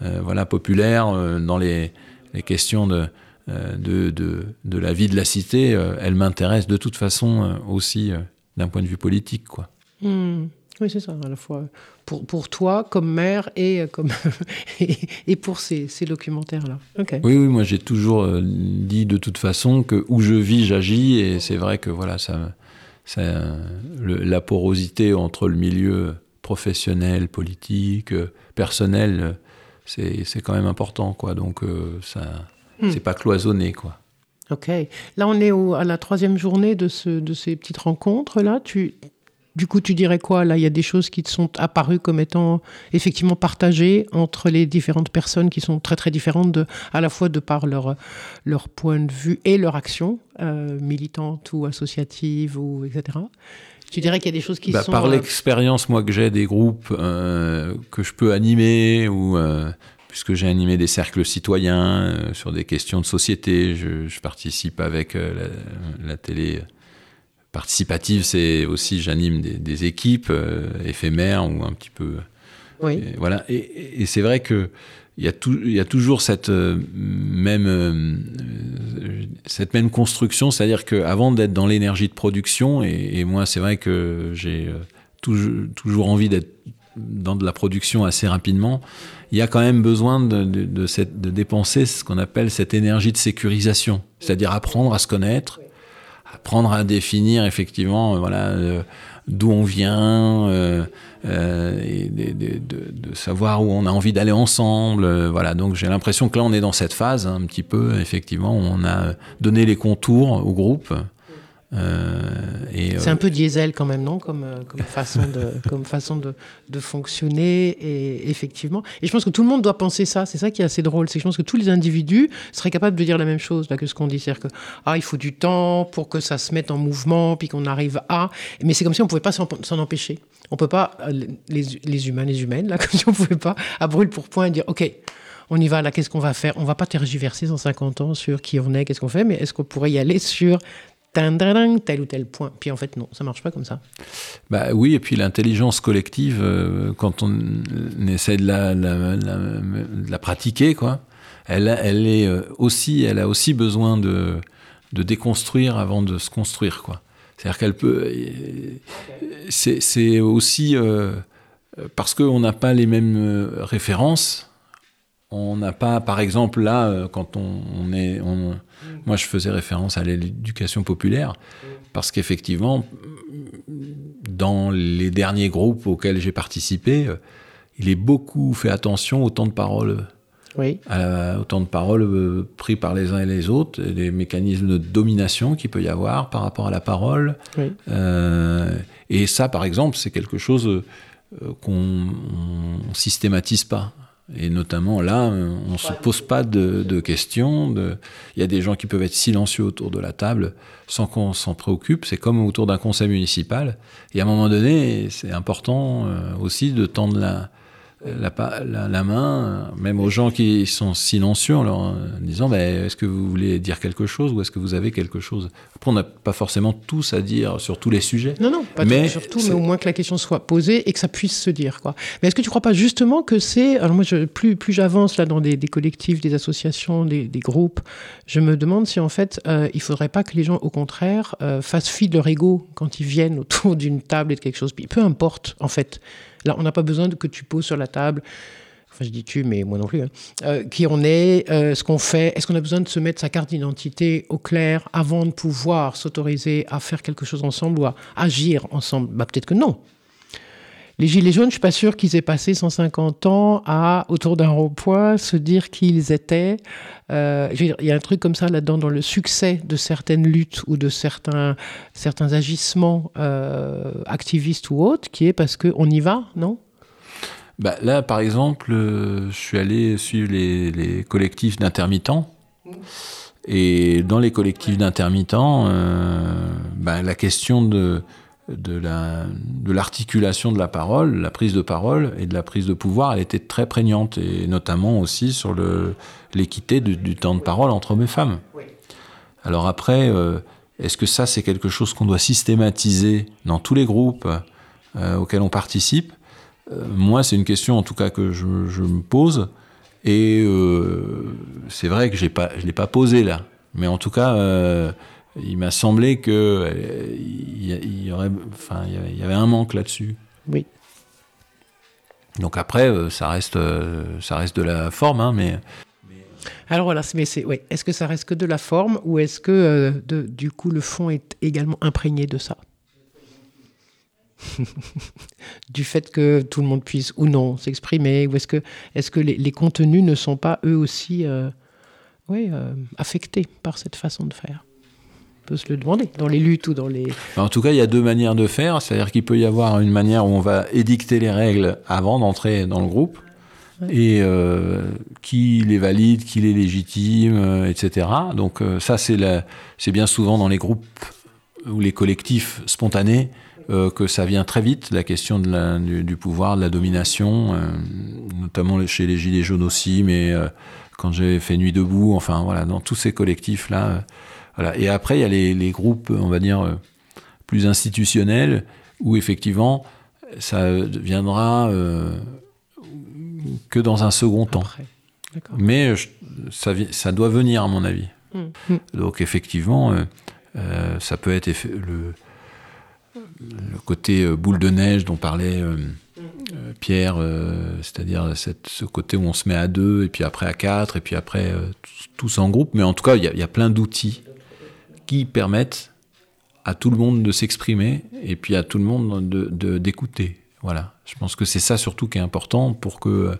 euh, voilà, populaire euh, dans les, les questions de, euh, de, de, de la vie de la cité. euh, elles m'intéressent de toute façon euh, aussi euh, d'un point de vue politique, quoi. Hmm. Oui, c'est ça, à la fois pour, pour toi comme maire et, euh, comme et, et pour ces, ces documentaires-là. Ok. Oui, oui, moi j'ai toujours euh, dit de toute façon que où je vis, j'agis, et c'est vrai que voilà, ça, ça, euh, le- la porosité entre le milieu professionnel, politique, euh, personnel, euh, c'est c'est quand même important, quoi. Donc euh, ça, Hmm. c'est pas cloisonné, quoi. Ok. Là, on est au- à la troisième journée de, ce, de ces petites rencontres-là. Tu, du coup, tu dirais quoi Là, il y a des choses qui te sont apparues comme étant effectivement partagées entre les différentes personnes qui sont très, très différentes, de, à la fois de par leur, leur point de vue et leur action, euh, militante ou associative, ou etc. Tu dirais qu'il y a des choses qui Bah, sont... par euh, l'expérience, moi, que j'ai des groupes euh, que je peux animer, ou euh, puisque j'ai animé des cercles citoyens euh, sur des questions de société, je, je participe avec euh, la, la télé participative, c'est aussi j'anime des, des équipes euh, éphémères ou un petit peu. oui. Et voilà. Et, et- et c'est vrai que il y, a tou- il y a toujours cette euh, même euh, euh, cette même construction, c'est-à-dire qu'avant d'être dans l'énergie de production, et, et moi c'est vrai que j'ai euh, toujours, toujours envie d'être dans de la production assez rapidement, il y a quand même besoin de, de, dépenser ce qu'on appelle cette énergie de sécurisation, c'est-à-dire apprendre à se connaître, apprendre à définir effectivement euh, voilà euh, d'où on vient euh, de, savoir où on a envie d'aller ensemble voilà. Donc j'ai l'impression que là on est dans cette phase hein, un petit peu effectivement où on a donné les contours au groupe euh, C'est euh, un peu diesel quand même, non? Comme, euh, comme façon, de, comme façon de, de fonctionner, et effectivement. Et je pense que tout le monde doit penser ça, c'est ça qui est assez drôle, c'est que je pense que tous les individus seraient capables de dire la même chose là, que ce qu'on dit. C'est-à-dire que, ah, il faut du temps pour que ça se mette en mouvement, puis qu'on arrive à... Mais c'est comme si on ne pouvait pas s'en empêcher. On peut pas, euh, les, les humains, les humaines, là, comme si on ne pouvait pas, à brûle pour point, dire, OK, on y va, là, qu'est-ce qu'on va faire? On va pas tergiverser 150 ans sur qui on est, qu'est-ce qu'on fait, mais est-ce qu'on pourrait y aller sur tel ou tel point Puis en fait, non, ça marche pas comme ça. Bah oui, et puis l'intelligence collective, euh, quand on essaie de la, pratiquer, quoi, elle, elle est euh, aussi, elle a aussi besoin de, de déconstruire avant de se construire, quoi. C'est-à-dire qu'elle peut. C'est aussi parce qu'on n'a pas les mêmes références. On n'a pas, par exemple, là, quand on, est. moi, je faisais référence à l'éducation populaire, parce qu'effectivement, dans les derniers groupes auxquels j'ai participé, il est beaucoup fait attention au temps de parole. Oui. au temps de parole euh, pris par les uns et les autres, et les mécanismes de domination qu'il peut y avoir par rapport à la parole. Oui. Euh, et ça, par exemple, c'est quelque chose euh, qu'on systématise pas. Et notamment là, on ne se pose pas de, questions. De... Il y a des gens qui peuvent être silencieux autour de la table sans qu'on s'en préoccupe. C'est comme autour d'un conseil municipal. Et à un moment donné, c'est important aussi de tendre la, la, la, main, même aux gens qui sont silencieux, en leur disant ben, Est-ce que vous voulez dire quelque chose ou est-ce que vous avez quelque chose? Après, on n'a pas forcément tous à dire sur tous les sujets. Non, non, pas mais sur tout, mais au moins que la question soit posée et que ça puisse se dire. Quoi. Mais est-ce que tu ne crois pas justement que c'est. Alors, moi, je, plus, plus j'avance là dans des, collectifs, des associations, des, groupes, je me demande si en fait, euh, il ne faudrait pas que les gens, au contraire, euh, fassent fi de leur ego quand ils viennent autour d'une table et de quelque chose. Peu importe, en fait. Là, on n'a pas besoin que tu poses sur la table enfin je dis tu, mais moi non plus, hein. euh, qui on est, euh, ce qu'on fait, est-ce qu'on a besoin de se mettre sa carte d'identité au clair avant de pouvoir s'autoriser à faire quelque chose ensemble ou à agir ensemble? Bah, Peut-être que non. Les Gilets jaunes, je suis pas sûr qu'ils aient passé 150 ans à, autour d'un rond-point, se dire qui ils étaient. Euh, il y a un truc comme ça là-dedans, dans le succès de certaines luttes ou de certains, certains agissements euh, activistes ou autres, qui est parce qu'on y va, non? Bah, Là, par exemple, euh, je suis allé suivre les, les collectifs d'intermittents. Et dans les collectifs d'intermittents, bah, la question de de l'articulation de, la parole, la prise de parole et de la prise de pouvoir, elle était très prégnante, et notamment aussi sur l'équité du, temps de parole entre hommes et femmes. Alors après, euh, est-ce que ça c'est quelque chose qu'on doit systématiser dans tous les groupes euh, auxquels on participe? Euh, Moi, c'est une question en tout cas que je, me pose, et c'est vrai que je ne l'ai pas posée là. Mais en tout cas, il m'a semblé que euh, y, aurait, enfin, il y avait un manque là-dessus. Oui. Donc après, euh, ça reste, euh, ça reste de la forme, hein, mais. Alors voilà, mais c'est, ouais. Est-ce que ça reste que de la forme ou est-ce que de, du coup le fond est également imprégné de ça? Du fait que tout le monde puisse ou non s'exprimer ou est-ce que, est-ce que les, contenus ne sont pas eux aussi, oui, affectés par cette façon de faire? Peut se le demander, dans les luttes ou dans les... En tout cas, il y a deux manières de faire. C'est-à-dire qu'il peut y avoir une manière où on va édicter les règles avant d'entrer dans le groupe, et euh, qui les valide, qui les légitime, euh, etc. Donc euh, ça, c'est bien souvent dans les groupes ou les collectifs spontanés que ça vient très vite, la question de la, du, pouvoir, de la domination, notamment chez les Gilets jaunes aussi, mais quand j'ai fait Nuit debout, enfin voilà, dans tous ces collectifs-là et après, il y a les, groupes, on va dire, euh, plus institutionnels, où effectivement, ça viendra euh, que dans un second temps. Mais ça, ça, doit venir, à mon avis. Hmm. Hmm. Donc effectivement, euh, ça peut être le, le, côté boule de neige dont parlait Pierre, c'est-à-dire ce côté où on se met à deux, et puis après à quatre, et puis après tous en groupe. Mais en tout cas, il y, y, a plein d'outils qui permettent à tout le monde de s'exprimer et puis à tout le monde de, d'écouter. Voilà. Je pense que c'est ça surtout qui est important pour que euh,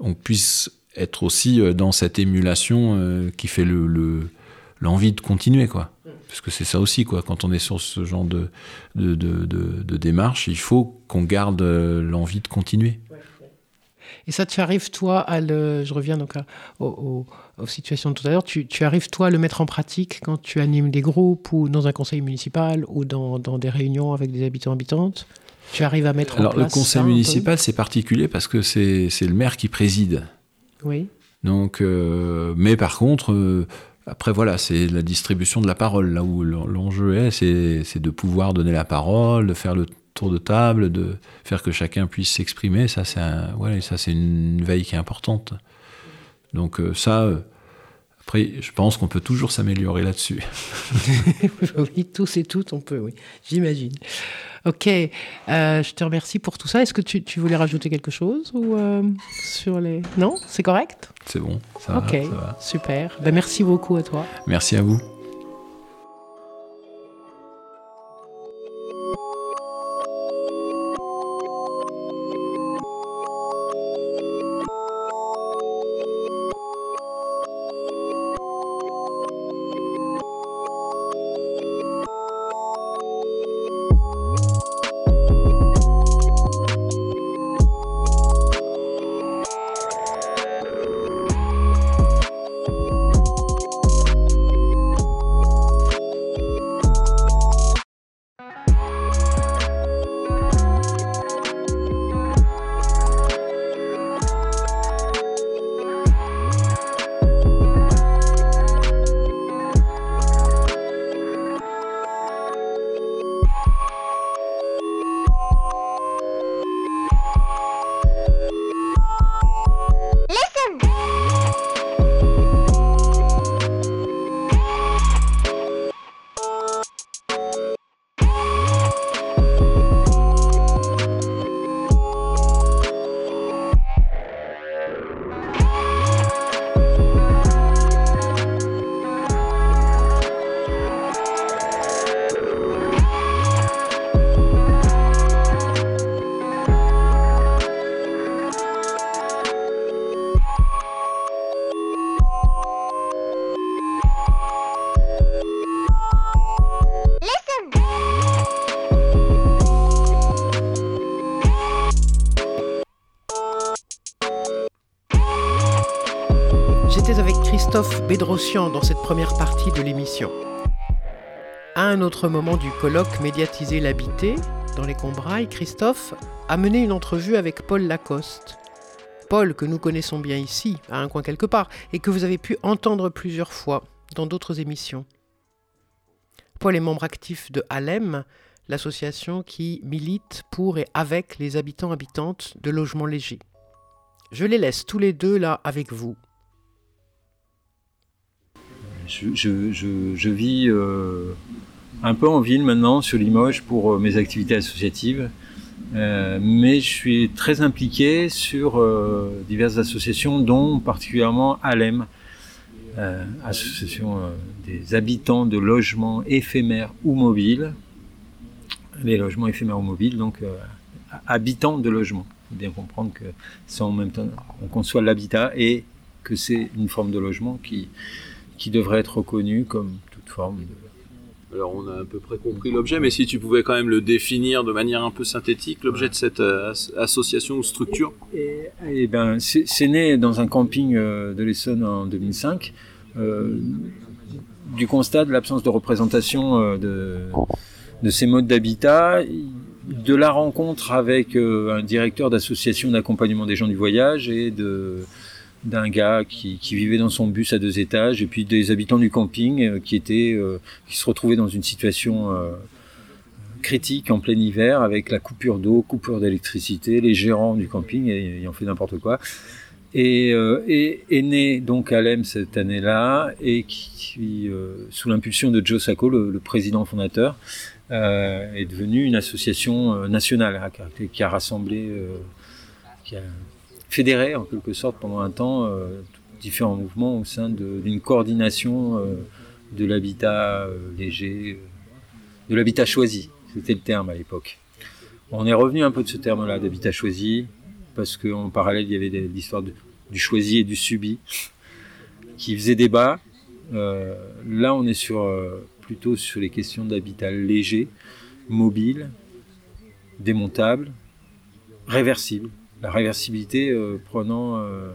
on puisse être aussi euh, dans cette émulation euh, qui fait le, l'envie de continuer, quoi. Parce que c'est ça aussi, quoi. Quand on est sur ce genre de, de, de démarche, il faut qu'on garde l'envie de continuer. Et ça, tu arrives, toi, à le. Je reviens donc aux, situations de tout à l'heure. Tu, arrives, toi, à le mettre en pratique quand tu animes des groupes ou dans un conseil municipal ou dans, des réunions avec des habitants habitantes? Tu arrives à mettre Alors, en place. Alors, le conseil municipal, c'est particulier parce que c'est le maire qui préside. Oui. Donc, euh, mais par contre. Euh, après, voilà, c'est la distribution de la parole. Là où l'enjeu est, c'est de pouvoir donner la parole, de faire le tour de table, de faire que chacun puisse s'exprimer, ça c'est ça c'est une veille qui est importante. Donc euh, ça, euh, Après, je pense qu'on peut toujours s'améliorer là-dessus. oui, tous et toutes, on peut, oui, j'imagine. Ok, euh, je te remercie pour tout ça. Est-ce que tu, tu, voulais rajouter quelque chose ou sur les Non, c'est correct? C'est bon, ça Ok, va, ça va. super. Ben, merci beaucoup à toi. Merci à vous. Dans cette première partie de l'émission. À un autre moment du colloque médiatisé l'habité, dans les Combrailles, Christophe a mené une entrevue avec Paul Lacoste. Paul, que nous connaissons bien ici, à un coin quelque part, et que vous avez pu entendre plusieurs fois dans d'autres émissions. Paul est membre actif de Alem, l'association qui milite pour et avec les habitants habitantes de logements légers. Je les laisse tous les deux là avec vous. Je, vis euh, un peu en ville maintenant sur Limoges pour euh, mes activités associatives, euh, mais je suis très impliqué sur diverses associations, dont particulièrement ALEM, association des habitants de logements éphémères ou mobiles, les logements éphémères ou mobiles, donc habitants de logements. Il faut bien comprendre que c'est en même temps, on conçoit l'habitat et que c'est une forme de logement qui qui devrait être reconnu comme toute forme de... Alors on a à peu près compris l'objet, mais si tu pouvais quand même le définir de manière un peu synthétique, l'objet de cette euh, as association ou structure. Et, et ben, c'est né dans un camping euh, de l'Essonne en 2005, euh, du constat de l'absence de représentation de, de ces modes d'habitat, de la rencontre avec un directeur d'association d'accompagnement des gens du voyage et de d'un gars qui, qui, vivait dans son bus à deux étages et puis des habitants du camping euh, qui étaient euh, qui se retrouvaient dans une situation euh, critique en plein hiver avec la coupure d'eau, coupure d'électricité, les gérants du camping ayant fait n'importe quoi. Et, euh, est né donc Alem cette année-là et qui, sous l'impulsion de Joe Sacco, le, le président fondateur, est devenu une association nationale hein, qui, a, qui a rassemblé, qui a fédéré en quelque sorte pendant un temps euh, différents mouvements au sein d'une coordination euh, de l'habitat euh, léger, de l'habitat choisi, c'était le terme à l'époque. On est revenu un peu de ce terme-là, d'habitat choisi, parce qu'en parallèle, il y avait l'histoire du choisi et du subi, qui faisait débat. Là, on est sur, plutôt sur les questions d'habitat léger, mobile, démontable, réversible la réversibilité euh, prenant, euh,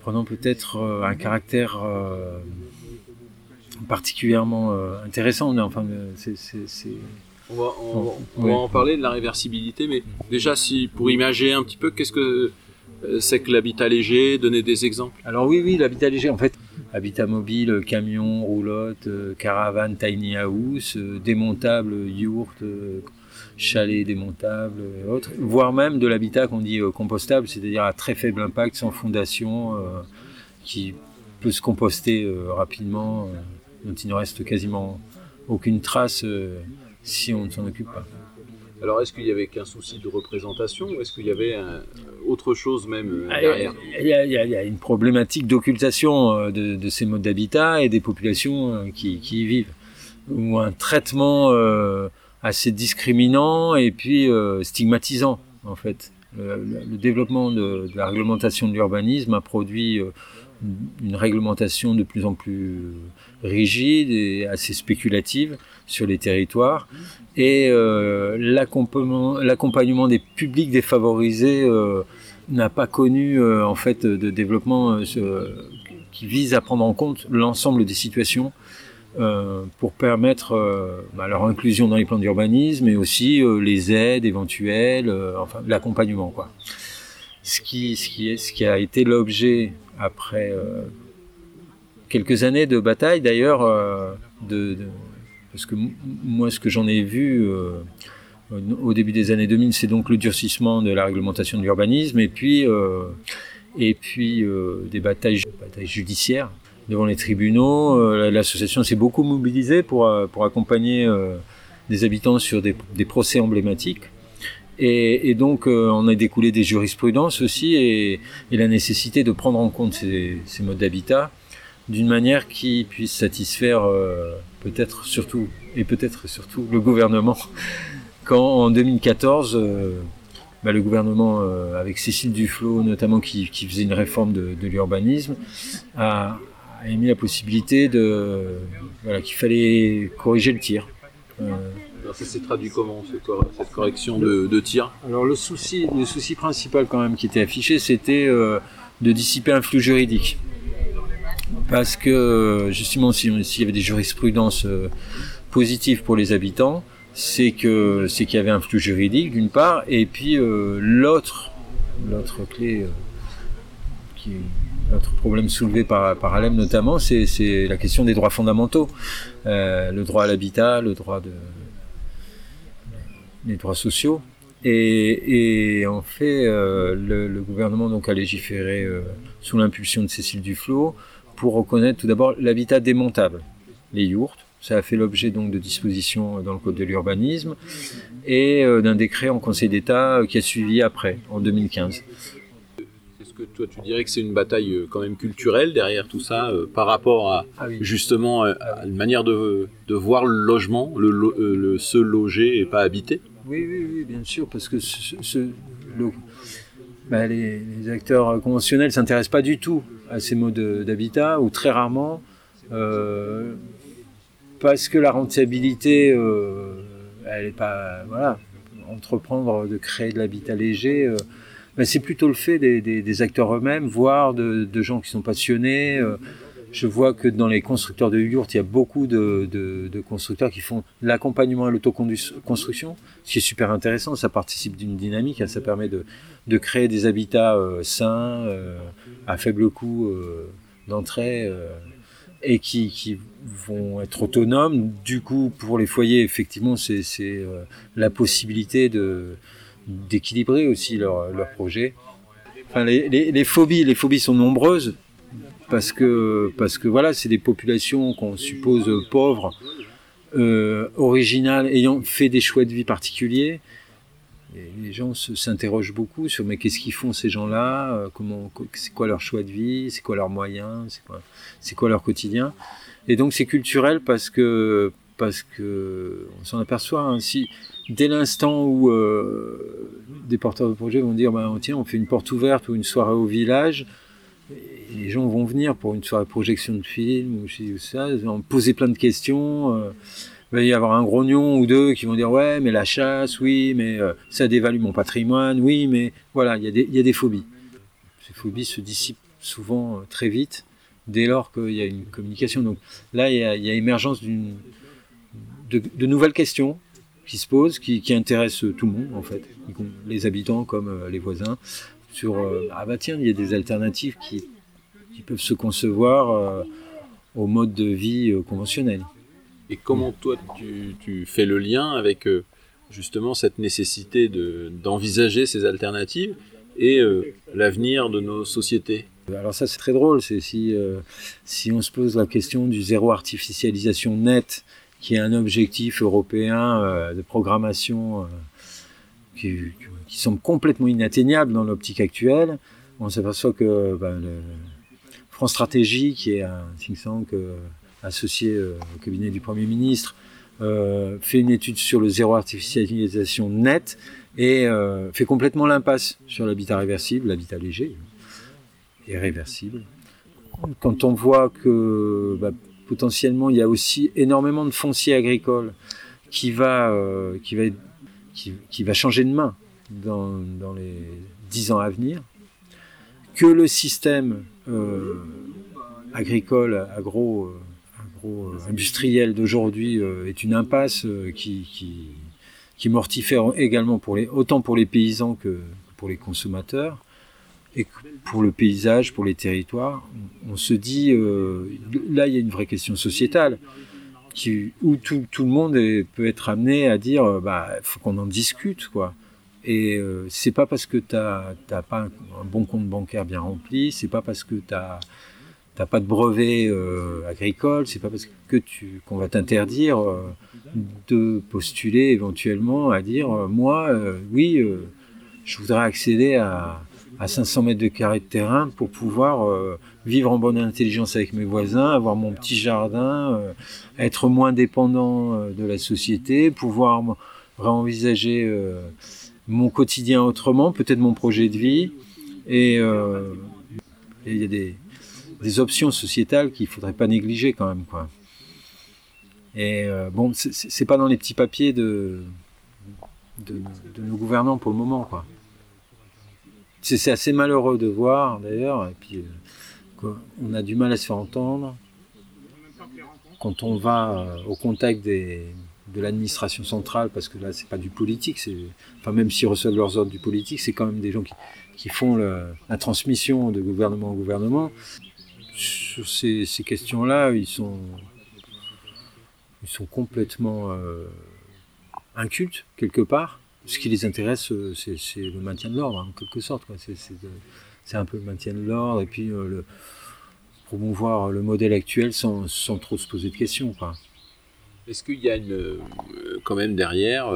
prenant peut-être euh, un caractère particulièrement intéressant. Enfin, c'est, on va, on, on oui. va, en parler de la réversibilité, mais déjà, si pour imager un petit peu, qu'est-ce que c'est que l'habitat léger Donner des exemples. Alors oui, oui, l'habitat léger, en fait, habitat mobile, camion, roulotte, caravane, tiny house, démontable, yourte, chalets démontables et autres, voire même de l'habitat qu'on dit euh, compostable, c'est-à-dire à très faible impact, sans fondation, euh, qui peut se composter rapidement, dont il ne reste quasiment aucune trace si on ne s'en occupe pas. Alors, est-ce qu'il y avait qu'un souci de représentation ou est-ce qu'il y avait autre chose même derrière il y, a, une problématique d'occultation de, ces modes d'habitat et des populations qui, qui y vivent ou un traitement euh, assez discriminant et puis euh, stigmatisant en fait. Le, développement de, la réglementation de l'urbanisme a produit euh, une réglementation de plus en plus rigide et assez spéculative sur les territoires et l'accompagnement des publics défavorisés n'a pas connu en fait de développement qui vise à prendre en compte l'ensemble des situations euh, pour permettre euh, bah, leur inclusion dans les plans d'urbanisme et aussi euh, les aides éventuelles, enfin l'accompagnement quoi. Ce qui, ce qui, est, ce qui a été l'objet après quelques années de bataille d'ailleurs, de, parce que moi ce que j'en ai vu au début des années 2000, c'est donc le durcissement de la réglementation de l'urbanisme et puis et puis des batailles judiciaires devant les tribunaux. Euh, l'association s'est beaucoup mobilisée pour, euh, pour accompagner euh, des habitants sur des, des procès emblématiques. Et, et, donc, on a découlé des jurisprudences aussi et, et la nécessité de prendre en compte ces, ces modes d'habitat d'une manière qui puisse satisfaire peut-être surtout et peut-être surtout le gouvernement. Quand en 2014, bah, le gouvernement, avec Cécile Duflot notamment, qui, qui faisait une réforme de, de l'urbanisme, a, a émis la possibilité de voilà, qu'il fallait corriger le tir. Euh, Alors ça s'est traduit comment cette correction de, tir? Alors le souci, le souci principal quand même qui était affiché, c'était euh, de dissiper un flux juridique. Parce que justement, s'il y avait des jurisprudences euh, positives pour les habitants, c'est que c'est qu'il y avait un flux juridique d'une part, et puis l'autre l'autre clé qui notre problème soulevé par, par Alem notamment, c'est la question des droits fondamentaux. Euh, le droit à l'habitat, le droit de... les droits sociaux. Et, et en fait, euh, le, gouvernement donc a légiféré euh, sous l'impulsion de Cécile Duflot pour reconnaître tout d'abord l'habitat démontable, les yourtes. Ça a fait l'objet donc de dispositions dans le code de l'urbanisme et d'un décret en Conseil d'État qui a suivi après, en 2015 que toi tu dirais que c'est une bataille euh, quand même culturelle derrière tout ça euh, par rapport à ah justement euh, à une manière de, de voir le logement, le, le, se loger et pas habiter? Oui, oui, oui, bien sûr, parce que ce, bah, les, acteurs conventionnels s'intéressent pas du tout à ces modes d'habitat ou très rarement parce que la rentabilité, elle est pas voilà entreprendre de créer de l'habitat léger c'est plutôt le fait des, acteurs eux-mêmes, voire de, gens qui sont passionnés. Euh, je vois que dans les constructeurs de yurts, il y a beaucoup de, constructeurs qui font l'accompagnement à l'autoconstruction, ce qui est super intéressant. Ça participe d'une dynamique, hein. ça permet de, créer des habitats euh, sains, euh, à faible coût d'entrée, et qui, qui, vont être autonomes. Du coup, pour les foyers, effectivement, c'est la possibilité de d'équilibrer aussi leur, leur projet. Enfin, les, les, phobies, les phobies sont nombreuses parce que parce que voilà, c'est des populations qu'on suppose pauvres, euh, originales, ayant fait des choix de vie particuliers. Les gens s'interrogent beaucoup sur mais qu'est-ce qu'ils font ces gens-là, euh, comment, c'est quoi leur choix de vie, c'est quoi leurs moyens, c'est quoi, c'est quoi leur quotidien? Et donc c'est culturel parce que parce que on s'en aperçoit. Hein, si dès l'instant où euh, des porteurs de projets vont dire bah, tiens, on fait une porte ouverte ou une soirée au village, les gens vont venir pour une soirée projection de film ou, ça, ils vont poser plein de questions. Euh, il va y avoir un grognon ou deux qui vont dire ouais, mais la chasse, oui, mais euh, ça dévalue mon patrimoine, oui, mais voilà, il y, a des phobies. Ces phobies se dissipent souvent très vite dès lors qu'il y a une communication. Donc là, il y a, émergence d'une de, nouvelles questions qui se posent, qui, qui, intéressent tout le monde en fait, les habitants comme euh, les voisins, sur euh, ah bah tiens, il y a des alternatives qui, qui peuvent se concevoir euh, au mode de vie conventionnel. Et comment toi tu, tu fais le lien avec justement cette nécessité d'envisager ces alternatives et l'avenir de nos sociétés? Alors ça c'est très drôle, c'est si, si on se pose la question du zéro artificialisation net, qui est un objectif européen de programmation qui, qui, semble complètement inatteignable dans l'optique actuelle, on s'aperçoit que ben, France Stratégie, qui est un think tank associé au cabinet du Premier ministre, euh, fait une étude sur le zéro artificialisation net et euh, fait complètement l'impasse sur l'habitat réversible, l'habitat léger et réversible. Quand on voit que bah, potentiellement il y a aussi énormément de foncier agricole qui va, euh, changer de main dans, les dix ans à venir, que le système agricole, agro industriel d'aujourd'hui euh, est une impasse euh, qui, qui, qui, mortifère également pour les, autant pour les paysans que pour les consommateurs et pour le paysage, pour les territoires. On, se dit, euh, là il y a une vraie question sociétale où tout, le monde peut être amené à dire, bah faut qu'on en discute quoi. Et c'est pas parce que tu n'as pas un, bon compte bancaire bien rempli, c'est pas parce que tu as t'as pas de brevet euh, agricole, c'est pas parce que qu'on va t'interdire euh, de postuler éventuellement à dire euh, moi oui je voudrais accéder à, à 500 mètres de carré de terrain pour pouvoir vivre en bonne intelligence avec mes voisins, avoir mon petit jardin, être moins dépendant de la société, pouvoir réenvisager mon quotidien autrement, peut-être mon projet de vie. Et il y a des, options sociétales qu'il faudrait pas négliger quand même quoi. Et euh, bon, c'est pas dans les petits papiers de, de, nos gouvernants pour le moment quoi. C'est assez malheureux de voir d'ailleurs, et puis euh, on a du mal à se faire entendre quand on va euh, au contact de l'administration centrale, parce que là c'est pas du politique, enfin même s'ils reçoivent leurs ordres du politique, c'est quand même des gens qui, qui font la transmission de gouvernement en gouvernement sur ces, questions-là, ils sont, ils sont complètement euh, incultes, quelque part. Ce qui les intéresse, euh, c'est le maintien de l'ordre, en quelque sorte. C'est un peu le maintien de l'ordre et puis euh, promouvoir le modèle actuel sans, trop se poser de questions. Est-ce qu'il y a une, quand même derrière,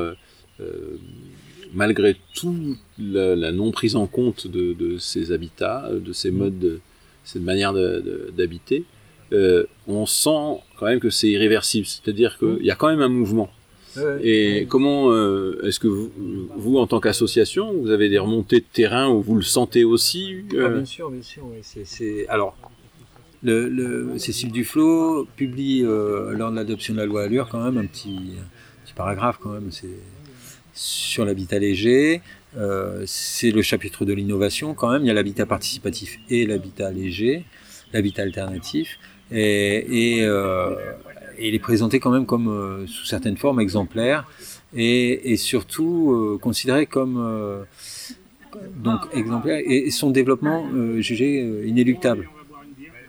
malgré tout, la, non prise en compte de, ces habitats, de ces modes de cette manière d'habiter, euh, on sent quand même que c'est irréversible. C'est-à-dire qu'il y a quand même un mouvement. Et comment euh, est-ce que vous, vous, en tant qu'association, vous avez des remontées de terrain où vous le sentez aussi euh? ah, Bien sûr, bien sûr. Alors, le, le, Cécile Duflot publie lors de l'adoption de la loi Allure quand même un petit, petit paragraphe quand même. Sur l'habitat léger. Euh, c'est le chapitre de l'innovation quand même. Il y a l'habitat participatif et l'habitat léger, l'habitat alternatif. Et, et, il est présenté quand même comme, euh, sous certaines formes, exemplaire. Et, surtout euh, considéré comme euh, donc exemplaire et, son développement jugé inéluctable.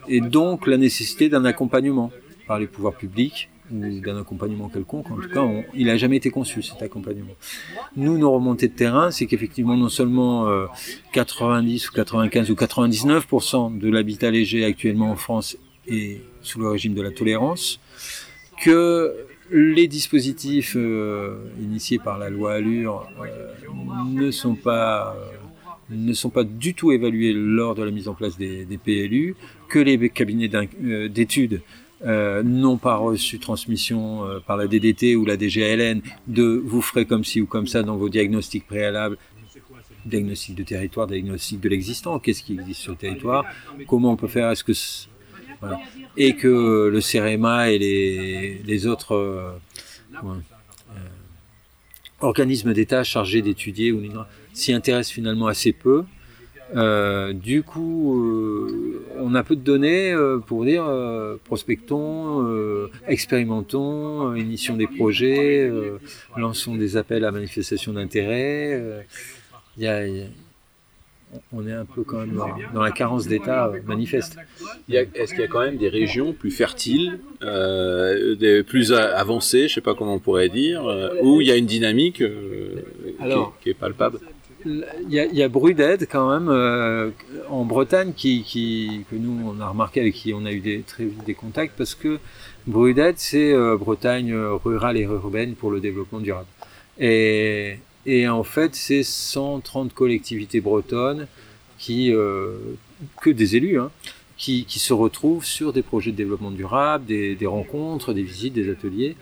Et donc la nécessité d'un accompagnement par les pouvoirs publics ou d'un accompagnement quelconque. En tout cas, il n'a jamais été conçu cet accompagnement. Nous, nos remontées de terrain, c'est qu'effectivement, non seulement 90 euh, ou 95 ou 99% de l'habitat léger actuellement en France est sous le régime de la tolérance, que les dispositifs euh, initiés par la loi Allure euh, ne sont pas ne sont pas du tout évalués lors de la mise en place des, PLU, que les cabinets d'études euh, n'ont pas reçu transmission euh, par la DDT ou la DGLN de vous ferez comme ci ou comme ça dans vos diagnostics préalables, diagnostic de territoire, diagnostic de l'existant, qu'est-ce qui existe sur le territoire, comment on peut faire, est-ce que et que le CEREMA et les, autres euh, euh organismes d'État chargés d'étudier s'y intéressent finalement assez peu euh, du coup, on a peu de données pour dire prospectons, expérimentons, initions des projets, lançons des appels à manifestation d'intérêt. On est un peu quand même dans, la carence d'État manifeste. Est-ce qu'il y a quand même des régions plus fertiles, des plus avancées, je ne sais pas comment on pourrait dire, où il y a une dynamique qui, est palpable il y, a, il y a quand même euh, en Bretagne qui, qui, que nous on a remarqué avec qui on a eu des, très vite des contacts parce que Bruded c'est euh, Bretagne rurale et urbaine pour le développement durable. Et, et en fait c'est 130 collectivités bretonnes qui euh, que des élus hein, qui, se retrouvent sur des projets de développement durable, des, rencontres, des visites, des ateliers.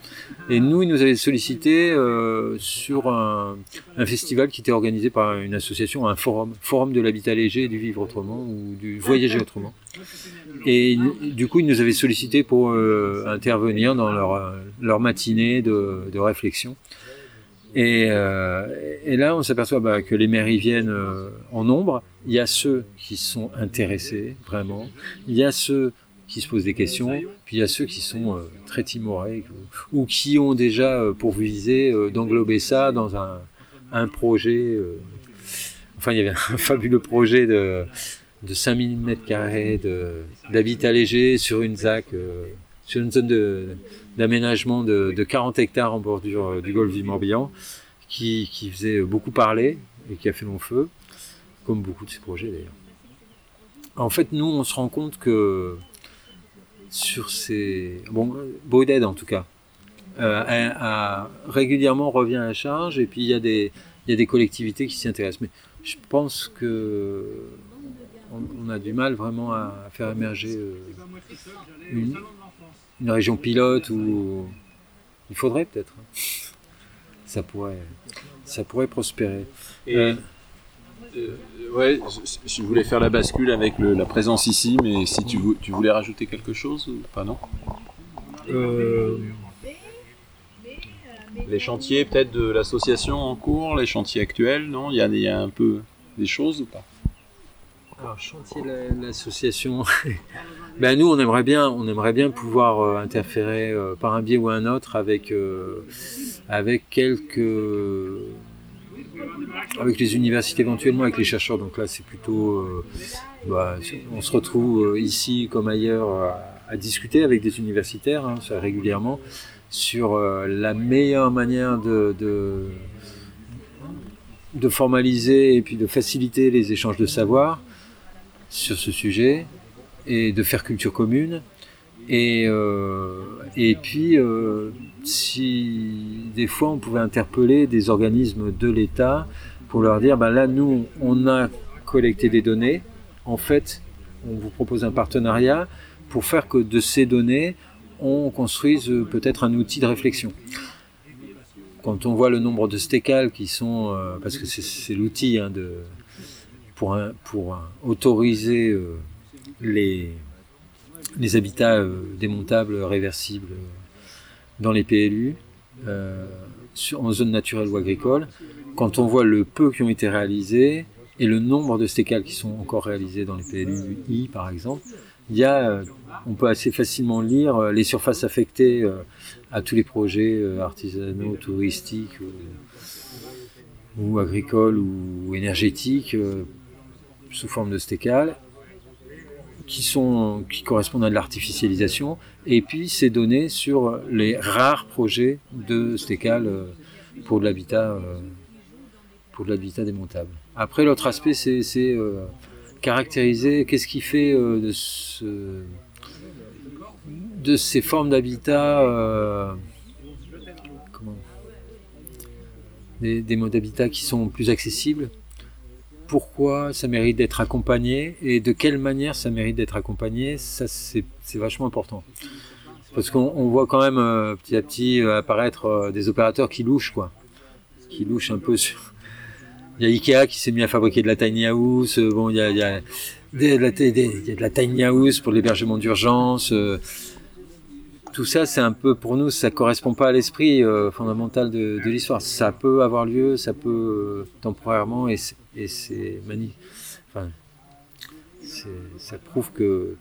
Et nous, ils nous avaient sollicité euh, sur un, festival qui était organisé par une association, un forum, forum de l'habitat léger du vivre autrement ou du voyager autrement. Et du coup, ils nous avaient sollicité pour euh, intervenir dans leur, matinée de réflexion. Et, euh, et, là, on s'aperçoit bah, que les maires y viennent euh, en nombre. Il y a ceux qui sont intéressés, vraiment. Il y a ceux qui se posent des questions. Puis il y a ceux qui sont euh, très timorés ou, qui ont déjà pour viser euh, d'englober ça dans un, un projet. enfin, il y avait un fabuleux projet de, de 5000 mètres carrés d'habitat léger sur une zone de d'aménagement de, de, 40 hectares en bordure euh, du golfe du Morbihan, qui, qui, faisait beaucoup parler et qui a fait long feu, comme beaucoup de ces projets d'ailleurs. En fait, nous, on se rend compte que sur ces... Bon, Bauded en tout cas, euh, régulièrement revient à la charge, et puis il y a des, il y a des collectivités qui s'y intéressent. Mais je pense que on, a du mal vraiment à faire émerger euh, une région pilote où il faudrait peut-être. Ça pourrait, ça pourrait prospérer. Et, euh, euh, ouais, je, je, voulais faire la bascule avec le, la présence ici, mais si tu, tu, voulais rajouter quelque chose ou pas, non? Euh, Les chantiers peut-être de l'association en cours, les chantiers actuels, non? Il y, a, il y a un peu des choses ou pas? Alors, chantier l'association. ben nous, on aimerait bien, on aimerait bien pouvoir euh, interférer euh, par un biais ou un autre avec euh, avec quelques avec les universités éventuellement, avec les chercheurs. Donc là, c'est plutôt, bah, on se retrouve ici comme ailleurs à, discuter avec des universitaires hein, régulièrement sur la meilleure manière de, de de formaliser et puis de faciliter les échanges de savoir sur ce sujet et de faire culture commune. Et, euh, et puis, euh, si des fois on pouvait interpeller des organismes de l'État pour leur dire, ben là, nous, on a collecté des données. En fait, on vous propose un partenariat pour faire que de ces données, on construise peut-être un outil de réflexion. Quand on voit le nombre de stécales qui sont, euh, parce que c'est l'outil hein, de, pour, autoriser euh, les, habitats euh, démontables, réversibles dans les PLU, euh, en zone naturelle ou agricole, quand on voit le peu qui ont été réalisés et le nombre de stécales qui sont encore réalisés dans les PLU I par exemple, il y a, on peut assez facilement lire les surfaces affectées à tous les projets artisanaux, touristiques ou, ou agricoles ou énergétiques sous forme de stécales qui, correspondent à de l'artificialisation, et puis ces données sur les rares projets de stécales euh, pour de l'habitat euh, pour de l'habitat démontable. Après, l'autre aspect, c'est euh, caractériser qu'est-ce qui fait de, ce, de ces formes d'habitat des modes d'habitat qui sont plus accessibles pourquoi ça mérite d'être accompagné et de quelle manière ça mérite d'être accompagné, ça c'est vachement important. Parce qu'on voit quand même euh, petit à petit euh, apparaître euh, des opérateurs qui louchent, quoi. Qui louchent un peu. Il y a Ikea qui s'est mis à fabriquer de la tiny house. Bon, il y a, il y a de la tiny house pour l'hébergement d'urgence. Euh, tout ça, c'est un peu pour nous, ça correspond pas à l'esprit euh, fondamental de, l'histoire. Ça peut avoir lieu, ça peut temporairement, et c'est magnifique. Enfin, ça prouve que,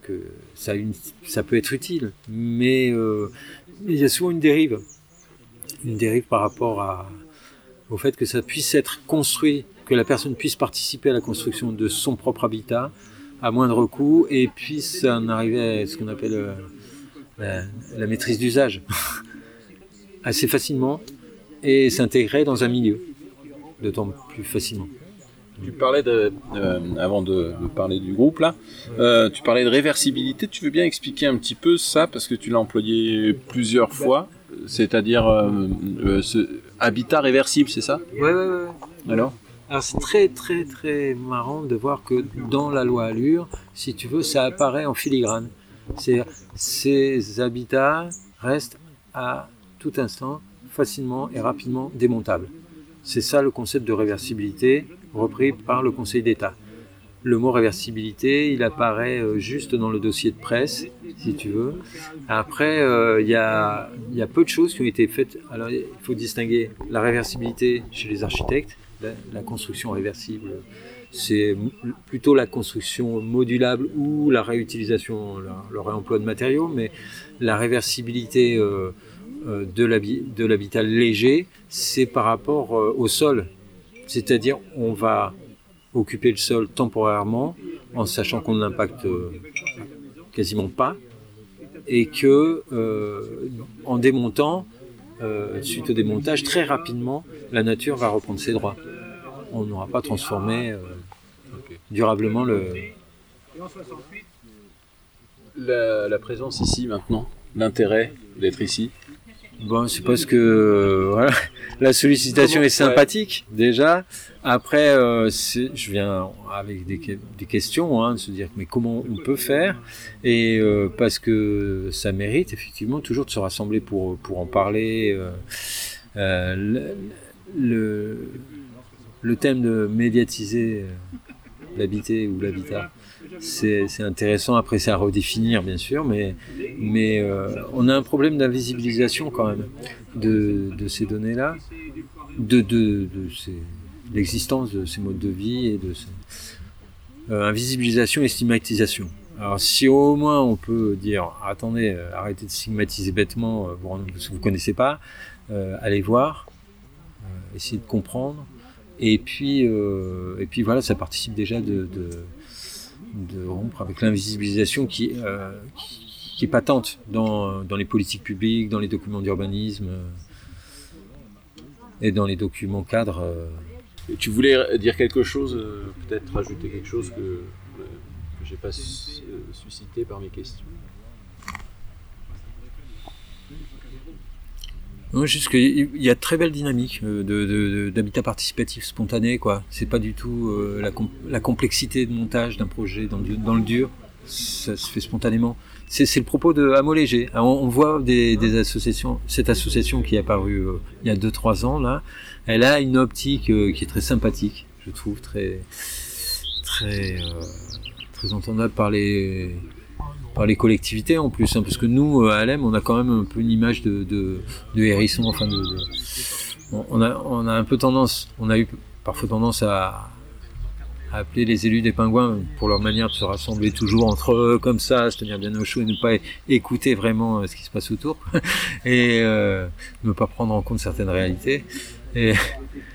ça, peut être utile, mais euh, il y a souvent une dérive, une dérive par rapport au fait que ça puisse être construit, que la personne puisse participer à la construction de son propre habitat à moindre coût et puisse en arriver à ce qu'on appelle euh, la, la maîtrise d'usage assez facilement et s'intégrer dans un milieu d'autant plus facilement. Tu parlais de, euh, avant de, parler du groupe là, euh, tu parlais de réversibilité. Tu veux bien expliquer un petit peu ça parce que tu l'as employé plusieurs fois, c'est-à-dire euh, ce habitat réversible, c'est ça? Ouais, ouais, ouais. Alors? Alors c'est très très très marrant de voir que dans la loi Allure, si tu veux, ça apparaît en filigrane. C'est ces habitats restent à tout instant facilement et rapidement démontables. C'est ça le concept de réversibilité repris par le Conseil d'État. Le mot réversibilité, il apparaît euh, juste dans le dossier de presse, si tu veux. Après, euh, il y, a, peu de choses qui ont été faites. Alors, il faut distinguer la réversibilité chez les architectes, la, construction réversible, c'est plutôt la construction modulable ou la réutilisation, le, réemploi de matériaux, mais la réversibilité euh, de l'habitat léger, c'est par rapport au sol. C'est-à-dire, on va occuper le sol temporairement en sachant qu'on ne l'impacte euh, quasiment pas et que euh, en démontant, euh, suite au démontage, très rapidement, la nature va reprendre ses droits. On n'aura pas transformé durablement le. la présence ici maintenant, l'intérêt d'être ici Bon, c'est parce que euh, voilà, la sollicitation est sympathique déjà. Après, euh, je viens avec des, des questions, hein, de se dire mais comment on peut faire? Et euh, parce que ça mérite effectivement toujours de se rassembler pour pour en parler. Le, le, le, thème de médiatiser l'habité ou l'habitat c'est intéressant. Après, c'est à redéfinir, bien sûr, mais, euh, on a un problème d'invisibilisation quand même de, de ces données-là, de, de, de l'existence de ces modes de vie et de euh, invisibilisation et stigmatisation. Alors, si au moins on peut dire, attendez, euh, arrêtez de stigmatiser bêtement, vous, vous connaissez pas, allez voir, essayez de comprendre. Et puis, et puis voilà, ça participe déjà de, rompre avec l'invisibilisation qui, euh, qui, est patente dans, les politiques publiques, dans les documents d'urbanisme euh, et dans les documents cadres. Euh. tu voulais dire quelque chose, peut-être rajouter quelque chose que, que j'ai pas suscité par mes questions? Non, juste qu'il y a très belle dynamique euh, d'habitat participatif spontané, quoi. C'est pas du tout euh, la, complexité de montage d'un projet dans le, dans le, dur. Ça se fait spontanément. C'est le propos de Hameau Léger. on, voit des, associations, cette association qui est apparue euh, il y a 2-3 ans, là, elle a une optique qui est très sympathique, je trouve, très, très, très entendable par les, les collectivités en plus, hein, parce que nous, euh, à Alem, on a quand même un peu une image de, hérisson, enfin on, a, on a un peu tendance, on a eu parfois tendance à, appeler les élus des pingouins pour leur manière de se rassembler toujours entre eux comme ça, se tenir bien au chaud et ne pas écouter vraiment euh, ce qui se passe autour et euh, ne pas prendre en compte certaines réalités. Et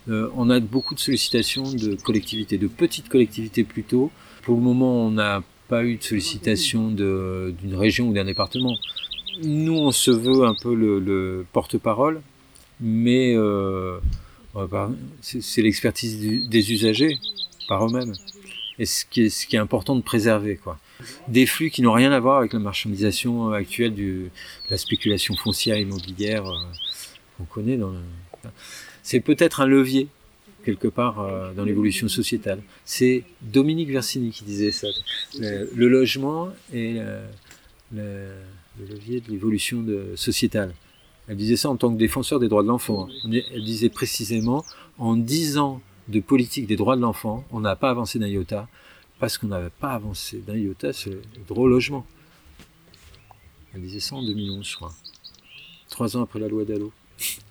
on a beaucoup de sollicitations de collectivités, de petites collectivités plutôt. Pour le moment, on a pas eu de sollicitation d'une région ou d'un département. Nous, on se veut un peu le, porte-parole, mais euh, c'est l'expertise des usagers par eux-mêmes. Et ce qui, est, important de préserver. Quoi. Des flux qui n'ont rien à voir avec la marchandisation actuelle de la spéculation foncière immobilière euh, qu'on connaît. C'est peut-être un levier quelque part euh, dans l'évolution sociétale. C'est Dominique Versini qui disait ça. Le, logement est le, levier de l'évolution sociétale. Elle disait ça en tant que défenseur des droits de l'enfant. Elle disait précisément, en dix ans de politique des droits de l'enfant, on n'a pas avancé d'un iota, parce qu'on n'avait pas avancé d'un iota sur le droit logement. Elle disait ça en 2011, je crois. Trois ans après la loi Dallot,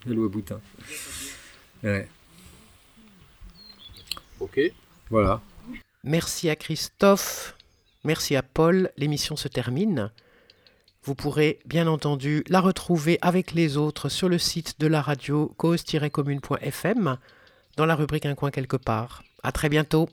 la loi Boutin. Ok. Voilà. Merci à Christophe. Merci à Paul. L'émission se termine. Vous pourrez bien entendu la retrouver avec les autres sur le site de la radio cause-commune.fm dans la rubrique Un coin quelque part. À très bientôt.